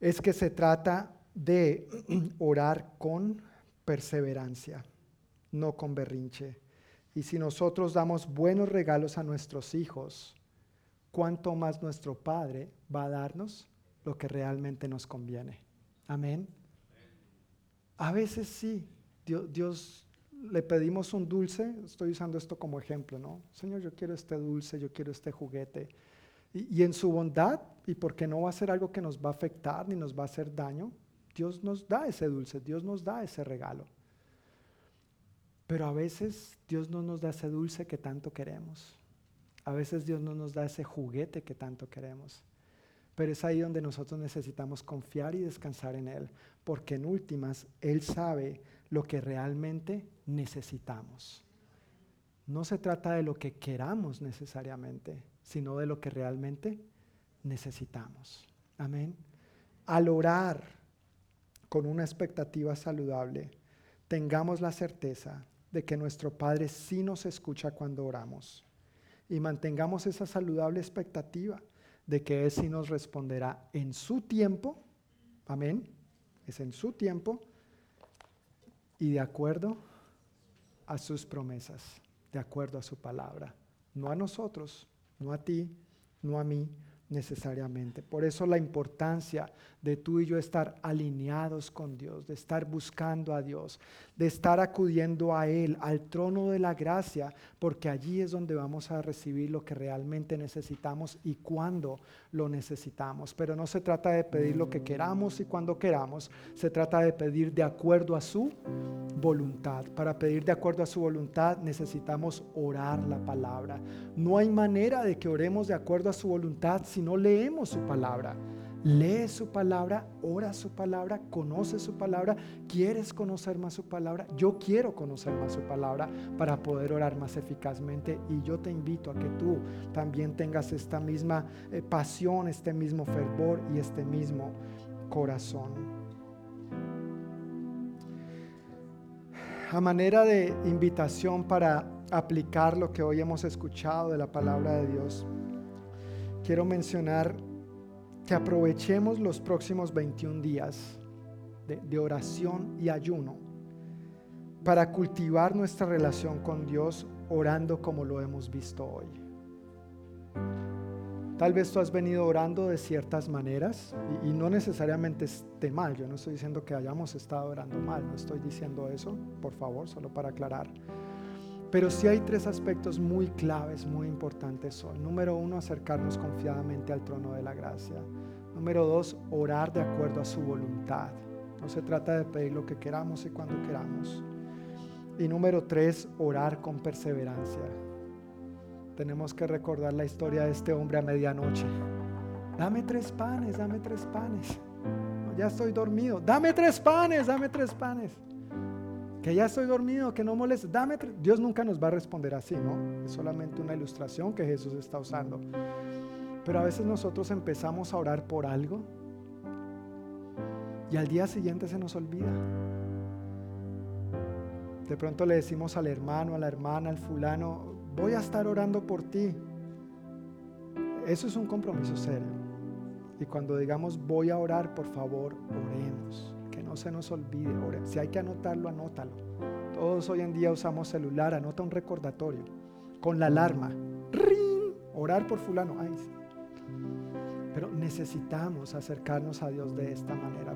es que se trata de orar con perseverancia, no con berrinche. Y si nosotros damos buenos regalos a nuestros hijos, ¿cuánto más nuestro Padre va a darnos lo que realmente nos conviene? Amén. A veces sí, Dios, le pedimos un dulce, estoy usando esto como ejemplo, ¿no? Señor, yo quiero este dulce, yo quiero este juguete. Y, y en su bondad, y porque no va a ser algo que nos va a afectar ni nos va a hacer daño, Dios nos da ese dulce, Dios nos da ese regalo. Pero a veces Dios no nos da ese dulce que tanto queremos. A veces Dios no nos da ese juguete que tanto queremos. Pero es ahí donde nosotros necesitamos confiar y descansar en Él, porque en últimas Él sabe lo que realmente necesitamos. No se trata de lo que queramos necesariamente, sino de lo que realmente necesitamos. Amén. Al orar con una expectativa saludable, tengamos la certeza de que nuestro Padre sí nos escucha cuando oramos y mantengamos esa saludable expectativa de que Él sí nos responderá en su tiempo, amén, es en su tiempo y de acuerdo a sus promesas, de acuerdo a su palabra, no a nosotros, no a ti, no a mí, necesariamente. Por eso la importancia de tú y yo estar alineados con Dios, de estar buscando a Dios, de estar acudiendo a Él, al trono de la gracia, porque allí es donde vamos a recibir lo que realmente necesitamos y cuando lo necesitamos. Pero no se trata de pedir lo que queramos y cuando queramos, se trata de pedir de acuerdo a su voluntad. Para pedir de acuerdo a su voluntad necesitamos orar la palabra. No hay manera de que oremos de acuerdo a su voluntad si no leemos su palabra. Lee su palabra, ora su palabra, conoce su palabra. ¿Quieres conocer más su palabra? Yo quiero conocer más su palabra para poder orar más eficazmente. Y yo te invito a que tú también tengas esta misma eh, pasión, este mismo fervor y este mismo corazón. A manera de invitación para aplicar lo que hoy hemos escuchado de la palabra de Dios, quiero mencionar que aprovechemos los próximos 21 días de, oración y ayuno para cultivar nuestra relación con Dios orando como lo hemos visto hoy. Tal vez tú has venido orando de ciertas maneras y, y, no necesariamente esté mal. Yo no estoy diciendo que hayamos estado orando mal, no estoy diciendo eso, por favor, solo para aclarar. Pero sí hay tres aspectos muy claves, muy importantes hoy. Número uno, acercarnos confiadamente al trono de la gracia. Número dos, orar de acuerdo a su voluntad. No se trata de pedir lo que queramos y cuando queramos. Y número tres, orar con perseverancia. Tenemos que recordar la historia de este hombre a medianoche. Dame tres panes, dame tres panes. Ya estoy dormido. Dame tres panes, dame tres panes que ya estoy dormido, que no moleste, dame. Dios nunca nos va a responder así, ¿no? Es solamente una ilustración que Jesús está usando. Pero a veces nosotros empezamos a orar por algo y al día siguiente se nos olvida. De pronto le decimos al hermano, a la hermana, al fulano, voy a estar orando por ti. Eso es un compromiso serio. Y cuando digamos voy a orar, por favor, oremos se nos olvide. Si hay que anotarlo, anótalo. Todos hoy en día usamos celular, anota un recordatorio con la alarma. ¡Ring! Orar por fulano. Ay, Pero necesitamos acercarnos a Dios de esta manera,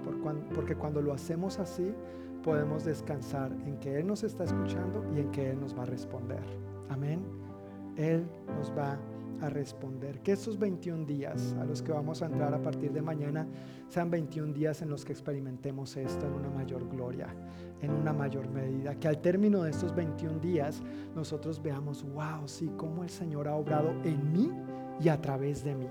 porque cuando lo hacemos así, podemos descansar en que Él nos está escuchando y en que Él nos va a responder. Amén. Él nos va a a responder. Que estos 21 días a los que vamos a entrar a partir de mañana sean 21 días en los que experimentemos esto en una mayor gloria, en una mayor medida. Que al término de estos 21 días nosotros veamos, wow, sí, cómo el Señor ha obrado en mí y a través de mí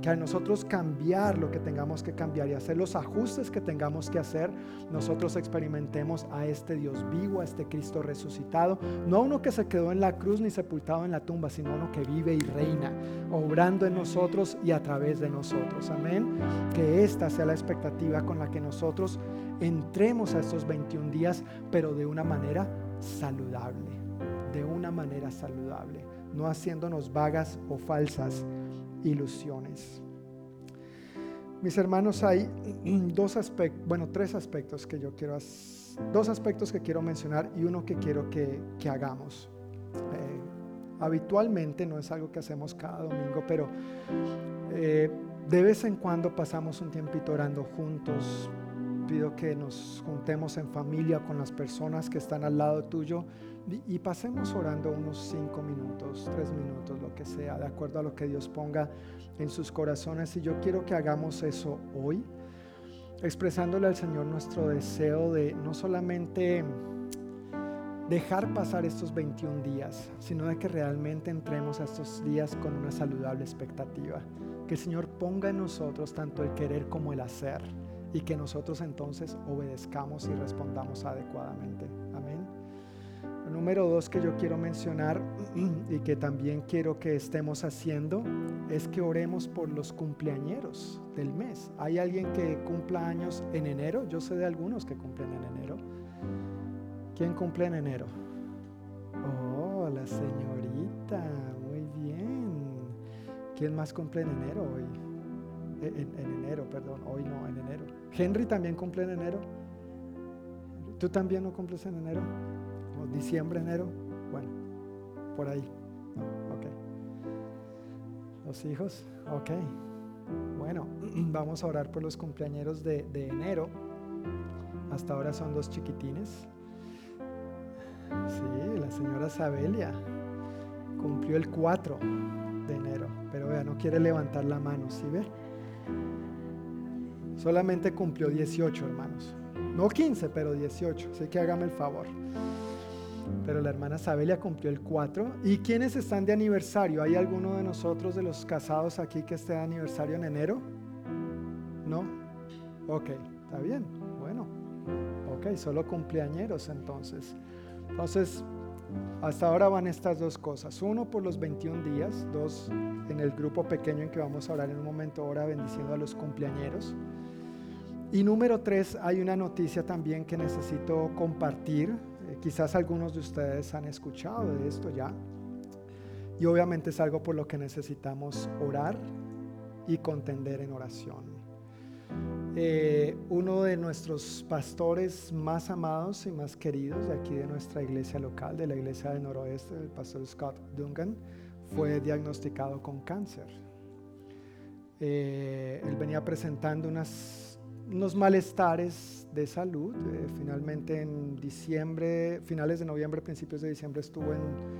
que a nosotros cambiar lo que tengamos que cambiar y hacer los ajustes que tengamos que hacer, nosotros experimentemos a este Dios vivo, a este Cristo resucitado, no uno que se quedó en la cruz ni sepultado en la tumba, sino uno que vive y reina, obrando en nosotros y a través de nosotros. Amén. Que esta sea la expectativa con la que nosotros entremos a estos 21 días, pero de una manera saludable, de una manera saludable, no haciéndonos vagas o falsas ilusiones. Mis hermanos, hay dos aspectos, bueno, tres aspectos que yo quiero, dos aspectos que quiero mencionar y uno que quiero que, hagamos. Eh, habitualmente no es algo que hacemos cada domingo, pero eh, de vez en cuando pasamos un tiempito orando juntos. Pido que nos juntemos en familia con las personas que están al lado tuyo y pasemos orando unos cinco minutos, tres minutos, lo que sea, de acuerdo a lo que Dios ponga en sus corazones. Y yo quiero que hagamos eso hoy, expresándole al Señor nuestro deseo de no solamente dejar pasar estos 21 días, sino de que realmente entremos a estos días con una saludable expectativa. Que el Señor ponga en nosotros tanto el querer como el hacer y que nosotros entonces obedezcamos y respondamos adecuadamente número dos que yo quiero mencionar y que también quiero que estemos haciendo es que oremos por los cumpleañeros del mes. ¿Hay alguien que cumpla años en enero? Yo sé de algunos que cumplen en enero. ¿Quién cumple en enero? Oh, la señorita, muy bien. ¿Quién más cumple en enero hoy? En, en enero, perdón, hoy no, en enero. Henry también cumple en enero. ¿Tú también no cumples en enero? Diciembre, enero, bueno, por ahí. ok. Los hijos, ok. Bueno, vamos a orar por los cumpleaños de, de enero. Hasta ahora son dos chiquitines. Sí, la señora Sabelia cumplió el 4 de enero, pero vea, no quiere levantar la mano, ¿sí ve? Solamente cumplió 18, hermanos. No 15, pero 18, así que hágame el favor. Pero la hermana Sabelia cumplió el 4. ¿Y quiénes están de aniversario? ¿Hay alguno de nosotros, de los casados aquí, que esté de aniversario en enero? ¿No? Ok, está bien. Bueno, ok, solo cumpleañeros entonces. Entonces, hasta ahora van estas dos cosas. Uno por los 21 días, dos en el grupo pequeño en que vamos a hablar en un momento ahora bendiciendo a los cumpleañeros. Y número tres, hay una noticia también que necesito compartir. Eh, quizás algunos de ustedes han escuchado de esto ya. Y obviamente es algo por lo que necesitamos orar y contender en oración. Eh, uno de nuestros pastores más amados y más queridos de aquí de nuestra iglesia local, de la iglesia del noroeste, el pastor Scott Duncan, fue diagnosticado con cáncer. Eh, él venía presentando unas, unos malestares de salud. Eh, finalmente en diciembre, finales de noviembre, principios de diciembre estuvo en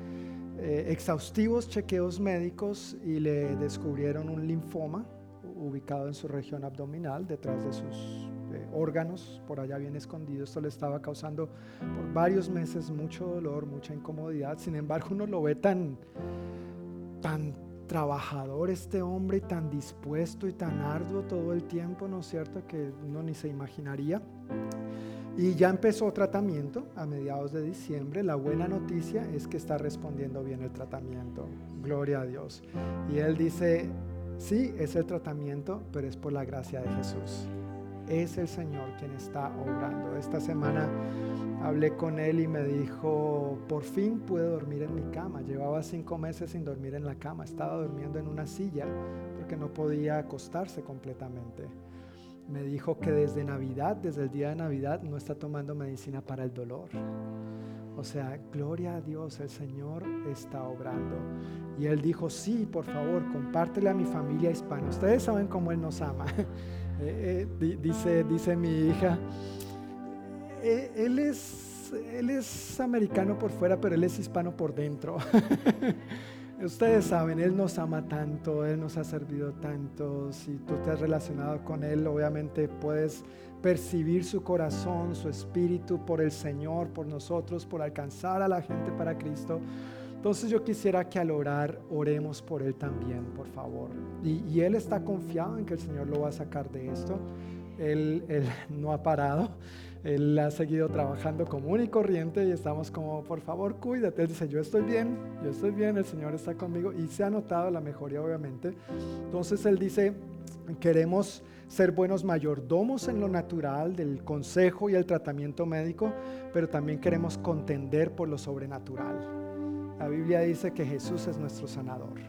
exhaustivos chequeos médicos y le descubrieron un linfoma ubicado en su región abdominal, detrás de sus eh, órganos, por allá bien escondido. Esto le estaba causando por varios meses mucho dolor, mucha incomodidad. Sin embargo, uno lo ve tan, tan trabajador este hombre, tan dispuesto y tan arduo todo el tiempo, ¿no es cierto? Que uno ni se imaginaría. Y ya empezó tratamiento a mediados de diciembre. La buena noticia es que está respondiendo bien el tratamiento. Gloria a Dios. Y él dice, Sí, es el tratamiento, pero es por la gracia de Jesús. Es el Señor quien está obrando. Esta semana hablé con él y me dijo, por fin pude dormir en mi cama. Llevaba cinco meses sin dormir en la cama. Estaba durmiendo en una silla porque no podía acostarse completamente. Me dijo que desde Navidad, desde el día de Navidad, no está tomando medicina para el dolor. O sea, gloria a Dios, el Señor está obrando. Y él dijo, sí, por favor, compártele a mi familia hispana. Ustedes saben cómo Él nos ama. Eh, eh, dice, dice mi hija, eh, él, es, él es americano por fuera, pero Él es hispano por dentro. Ustedes saben, Él nos ama tanto, Él nos ha servido tanto. Si tú te has relacionado con Él, obviamente puedes percibir su corazón, su espíritu por el Señor, por nosotros, por alcanzar a la gente para Cristo. Entonces yo quisiera que al orar oremos por Él también, por favor. Y, Él está confiado en que el Señor lo va a sacar de esto. Él, él no ha parado. Él ha seguido trabajando común y corriente y estamos como, por favor, cuídate. Él dice, yo estoy bien, yo estoy bien, el Señor está conmigo y se ha notado la mejoría, obviamente. Entonces Él dice, queremos ser buenos mayordomos en lo natural del consejo y el tratamiento médico, pero también queremos contender por lo sobrenatural. La Biblia dice que Jesús es nuestro sanador.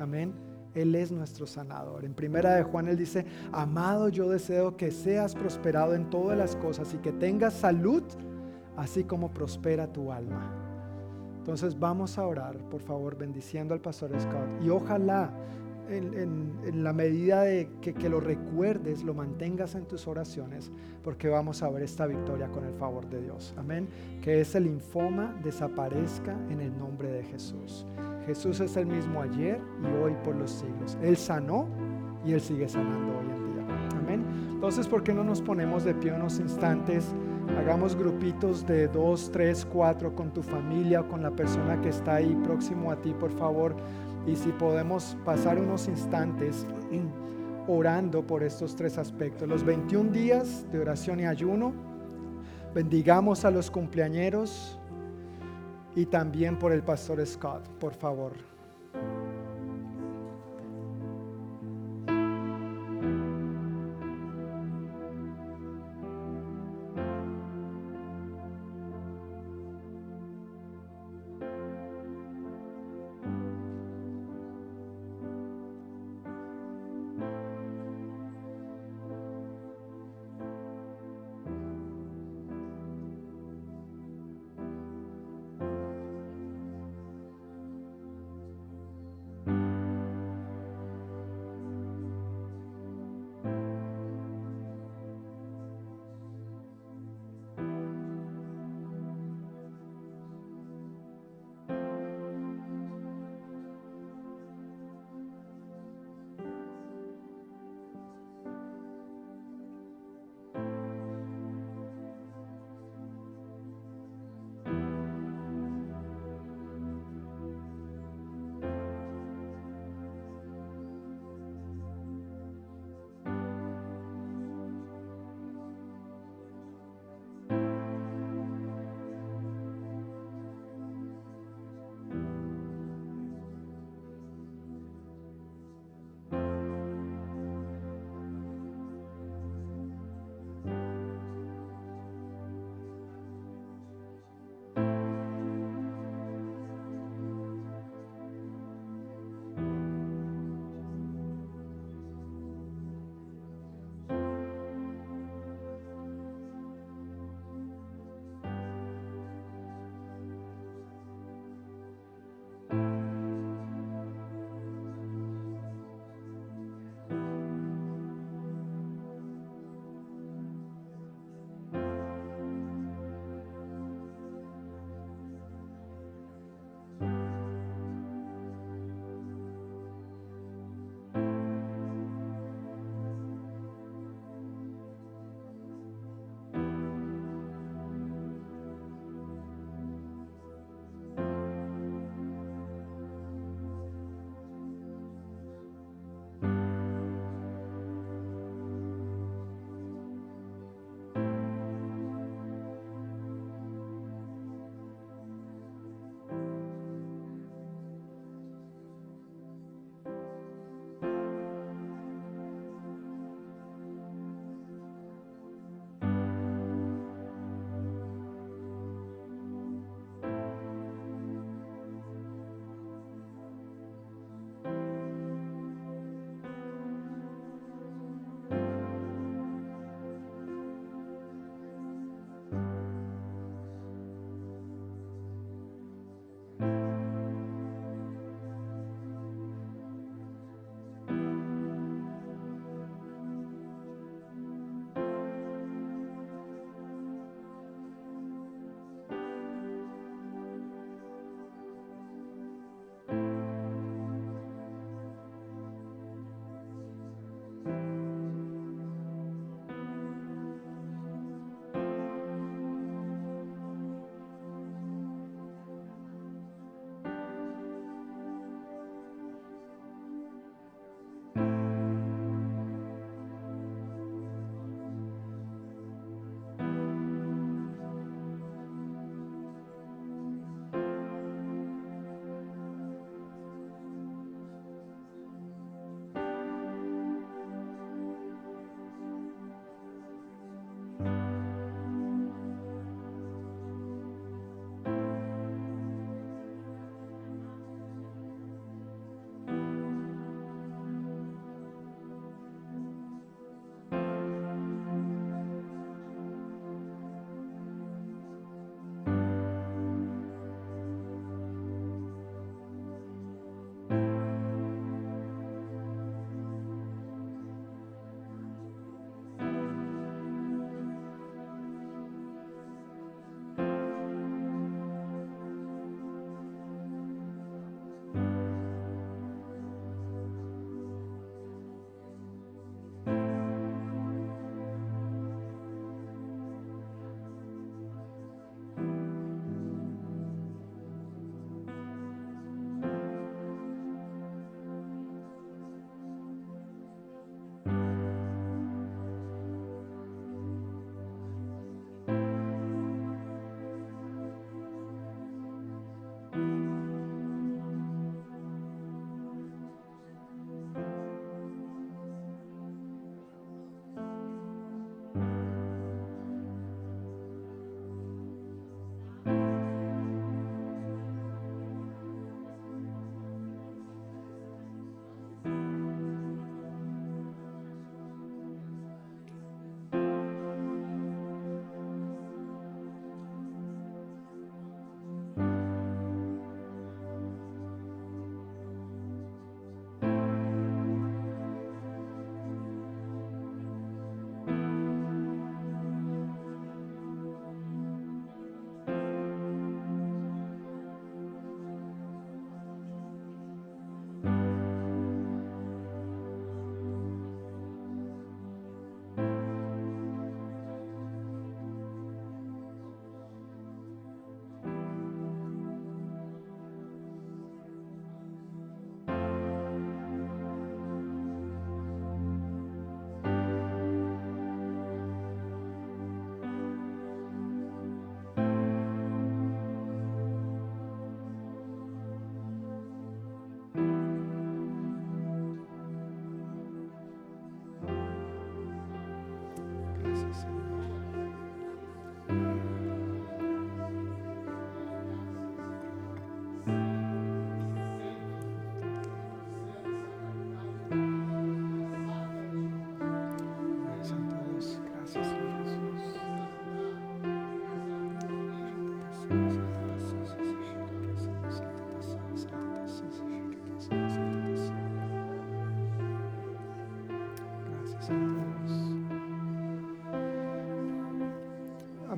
Amén. Él es nuestro sanador. En primera de Juan él dice, amado yo deseo que seas prosperado en todas las cosas y que tengas salud, así como prospera tu alma. Entonces vamos a orar, por favor, bendiciendo al pastor Scott. Y ojalá en, la medida de que, que, lo recuerdes, lo mantengas en tus oraciones, porque vamos a ver esta victoria con el favor de Dios. Amén. Que ese linfoma desaparezca en el nombre de Jesús. Jesús es el mismo ayer y hoy por los siglos. Él sanó y Él sigue sanando hoy en día. Amén. Entonces, ¿por qué no nos ponemos de pie unos instantes? Hagamos grupitos de dos, tres, cuatro con tu familia o con la persona que está ahí próximo a ti, por favor. Y si podemos pasar unos instantes orando por estos tres aspectos. Los 21 días de oración y ayuno. Bendigamos a los cumpleañeros y también por el pastor Scott, por favor.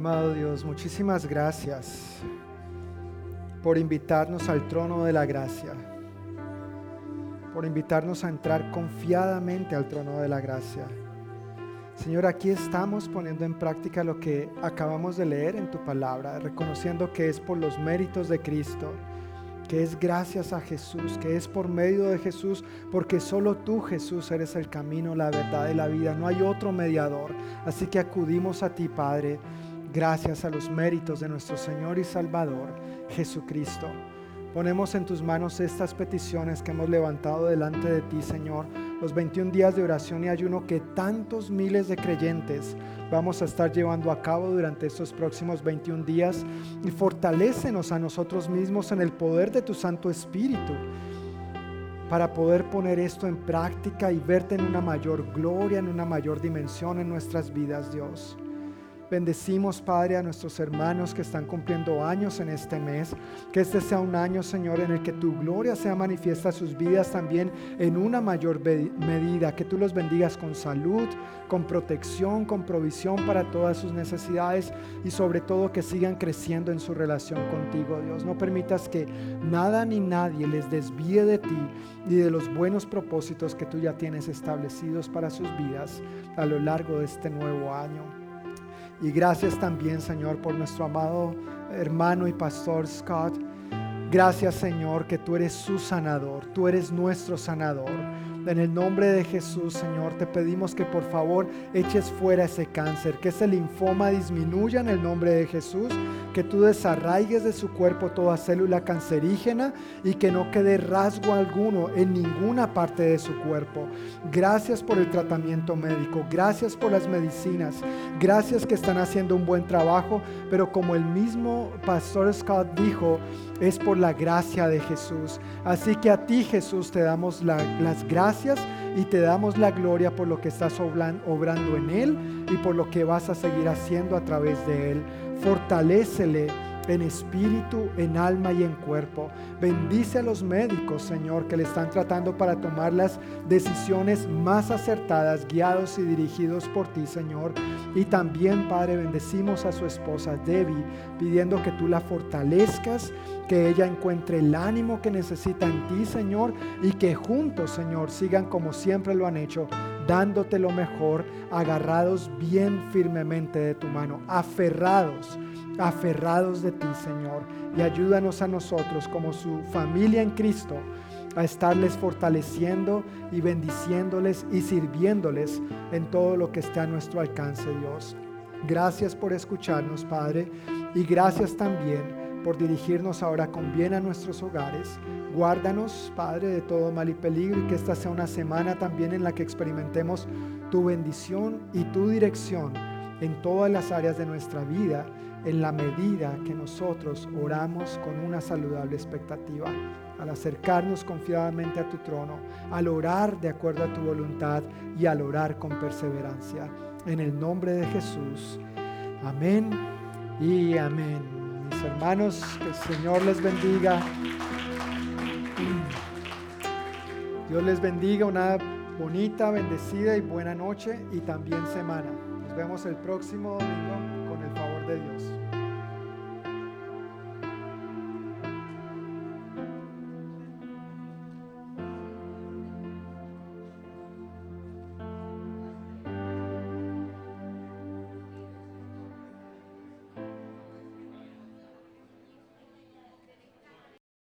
Amado Dios, muchísimas gracias por invitarnos al trono de la gracia, por invitarnos a entrar confiadamente al trono de la gracia. Señor, aquí estamos poniendo en práctica lo que acabamos de leer en tu palabra, reconociendo que es por los méritos de Cristo, que es gracias a Jesús, que es por medio de Jesús, porque solo tú, Jesús, eres el camino, la verdad y la vida. No hay otro mediador. Así que acudimos a ti, Padre, gracias a los méritos de nuestro Señor y Salvador, Jesucristo. Ponemos en tus manos estas peticiones que hemos levantado delante de ti, Señor los 21 días de oración y ayuno que tantos miles de creyentes vamos a estar llevando a cabo durante estos próximos 21 días y fortalécenos a nosotros mismos en el poder de tu Santo Espíritu para poder poner esto en práctica y verte en una mayor gloria, en una mayor dimensión en nuestras vidas, Dios. Bendecimos, Padre, a nuestros hermanos que están cumpliendo años en este mes. Que este sea un año, Señor, en el que tu gloria sea manifiesta en sus vidas también en una mayor medida. Que tú los bendigas con salud, con protección, con provisión para todas sus necesidades y sobre todo que sigan creciendo en su relación contigo, Dios. No permitas que nada ni nadie les desvíe de ti y de los buenos propósitos que tú ya tienes establecidos para sus vidas a lo largo de este nuevo año. Y gracias también, Señor, por nuestro amado hermano y pastor Scott. Gracias, Señor, que tú eres su sanador, tú eres nuestro sanador. En el nombre de Jesús, Señor, te pedimos que por favor eches fuera ese cáncer, que ese linfoma disminuya en el nombre de Jesús, que tú desarraigues de su cuerpo toda célula cancerígena y que no quede rasgo alguno en ninguna parte de su cuerpo. Gracias por el tratamiento médico, gracias por las medicinas, gracias que están haciendo un buen trabajo, pero como el mismo pastor Scott dijo, es por la gracia de Jesús. Así que a ti Jesús te damos las gracias y te damos la gloria por lo que estás obrando en Él y por lo que vas a seguir haciendo a través de Él. Fortalécele en espíritu, en alma y en cuerpo. Bendice a los médicos, Señor, que le están tratando para tomar las decisiones más acertadas, guiados y dirigidos por ti, Señor. Y también, Padre, bendecimos a su esposa Debbie, pidiendo que tú la fortalezcas, que ella encuentre el ánimo que necesita en ti, Señor, y que juntos, Señor, sigan como siempre lo han hecho, dándote lo mejor, agarrados bien firmemente de tu mano, aferrados aferrados de ti, Señor, y ayúdanos a nosotros como su familia en Cristo a estarles fortaleciendo y bendiciéndoles y sirviéndoles en todo lo que esté a nuestro alcance, Dios. Gracias por escucharnos, Padre, y gracias también por dirigirnos ahora con bien a nuestros hogares. Guárdanos, Padre, de todo mal y peligro y que esta sea una semana también en la que experimentemos tu bendición y tu dirección en todas las áreas de nuestra vida en la medida que nosotros oramos con una saludable expectativa, al acercarnos confiadamente a tu trono, al orar de acuerdo a tu voluntad y al orar con perseverancia. En el nombre de Jesús. Amén y amén. Mis hermanos, que el Señor les bendiga. Dios les bendiga una bonita, bendecida y buena noche y también semana. Nos vemos el próximo domingo con el favor de Dios.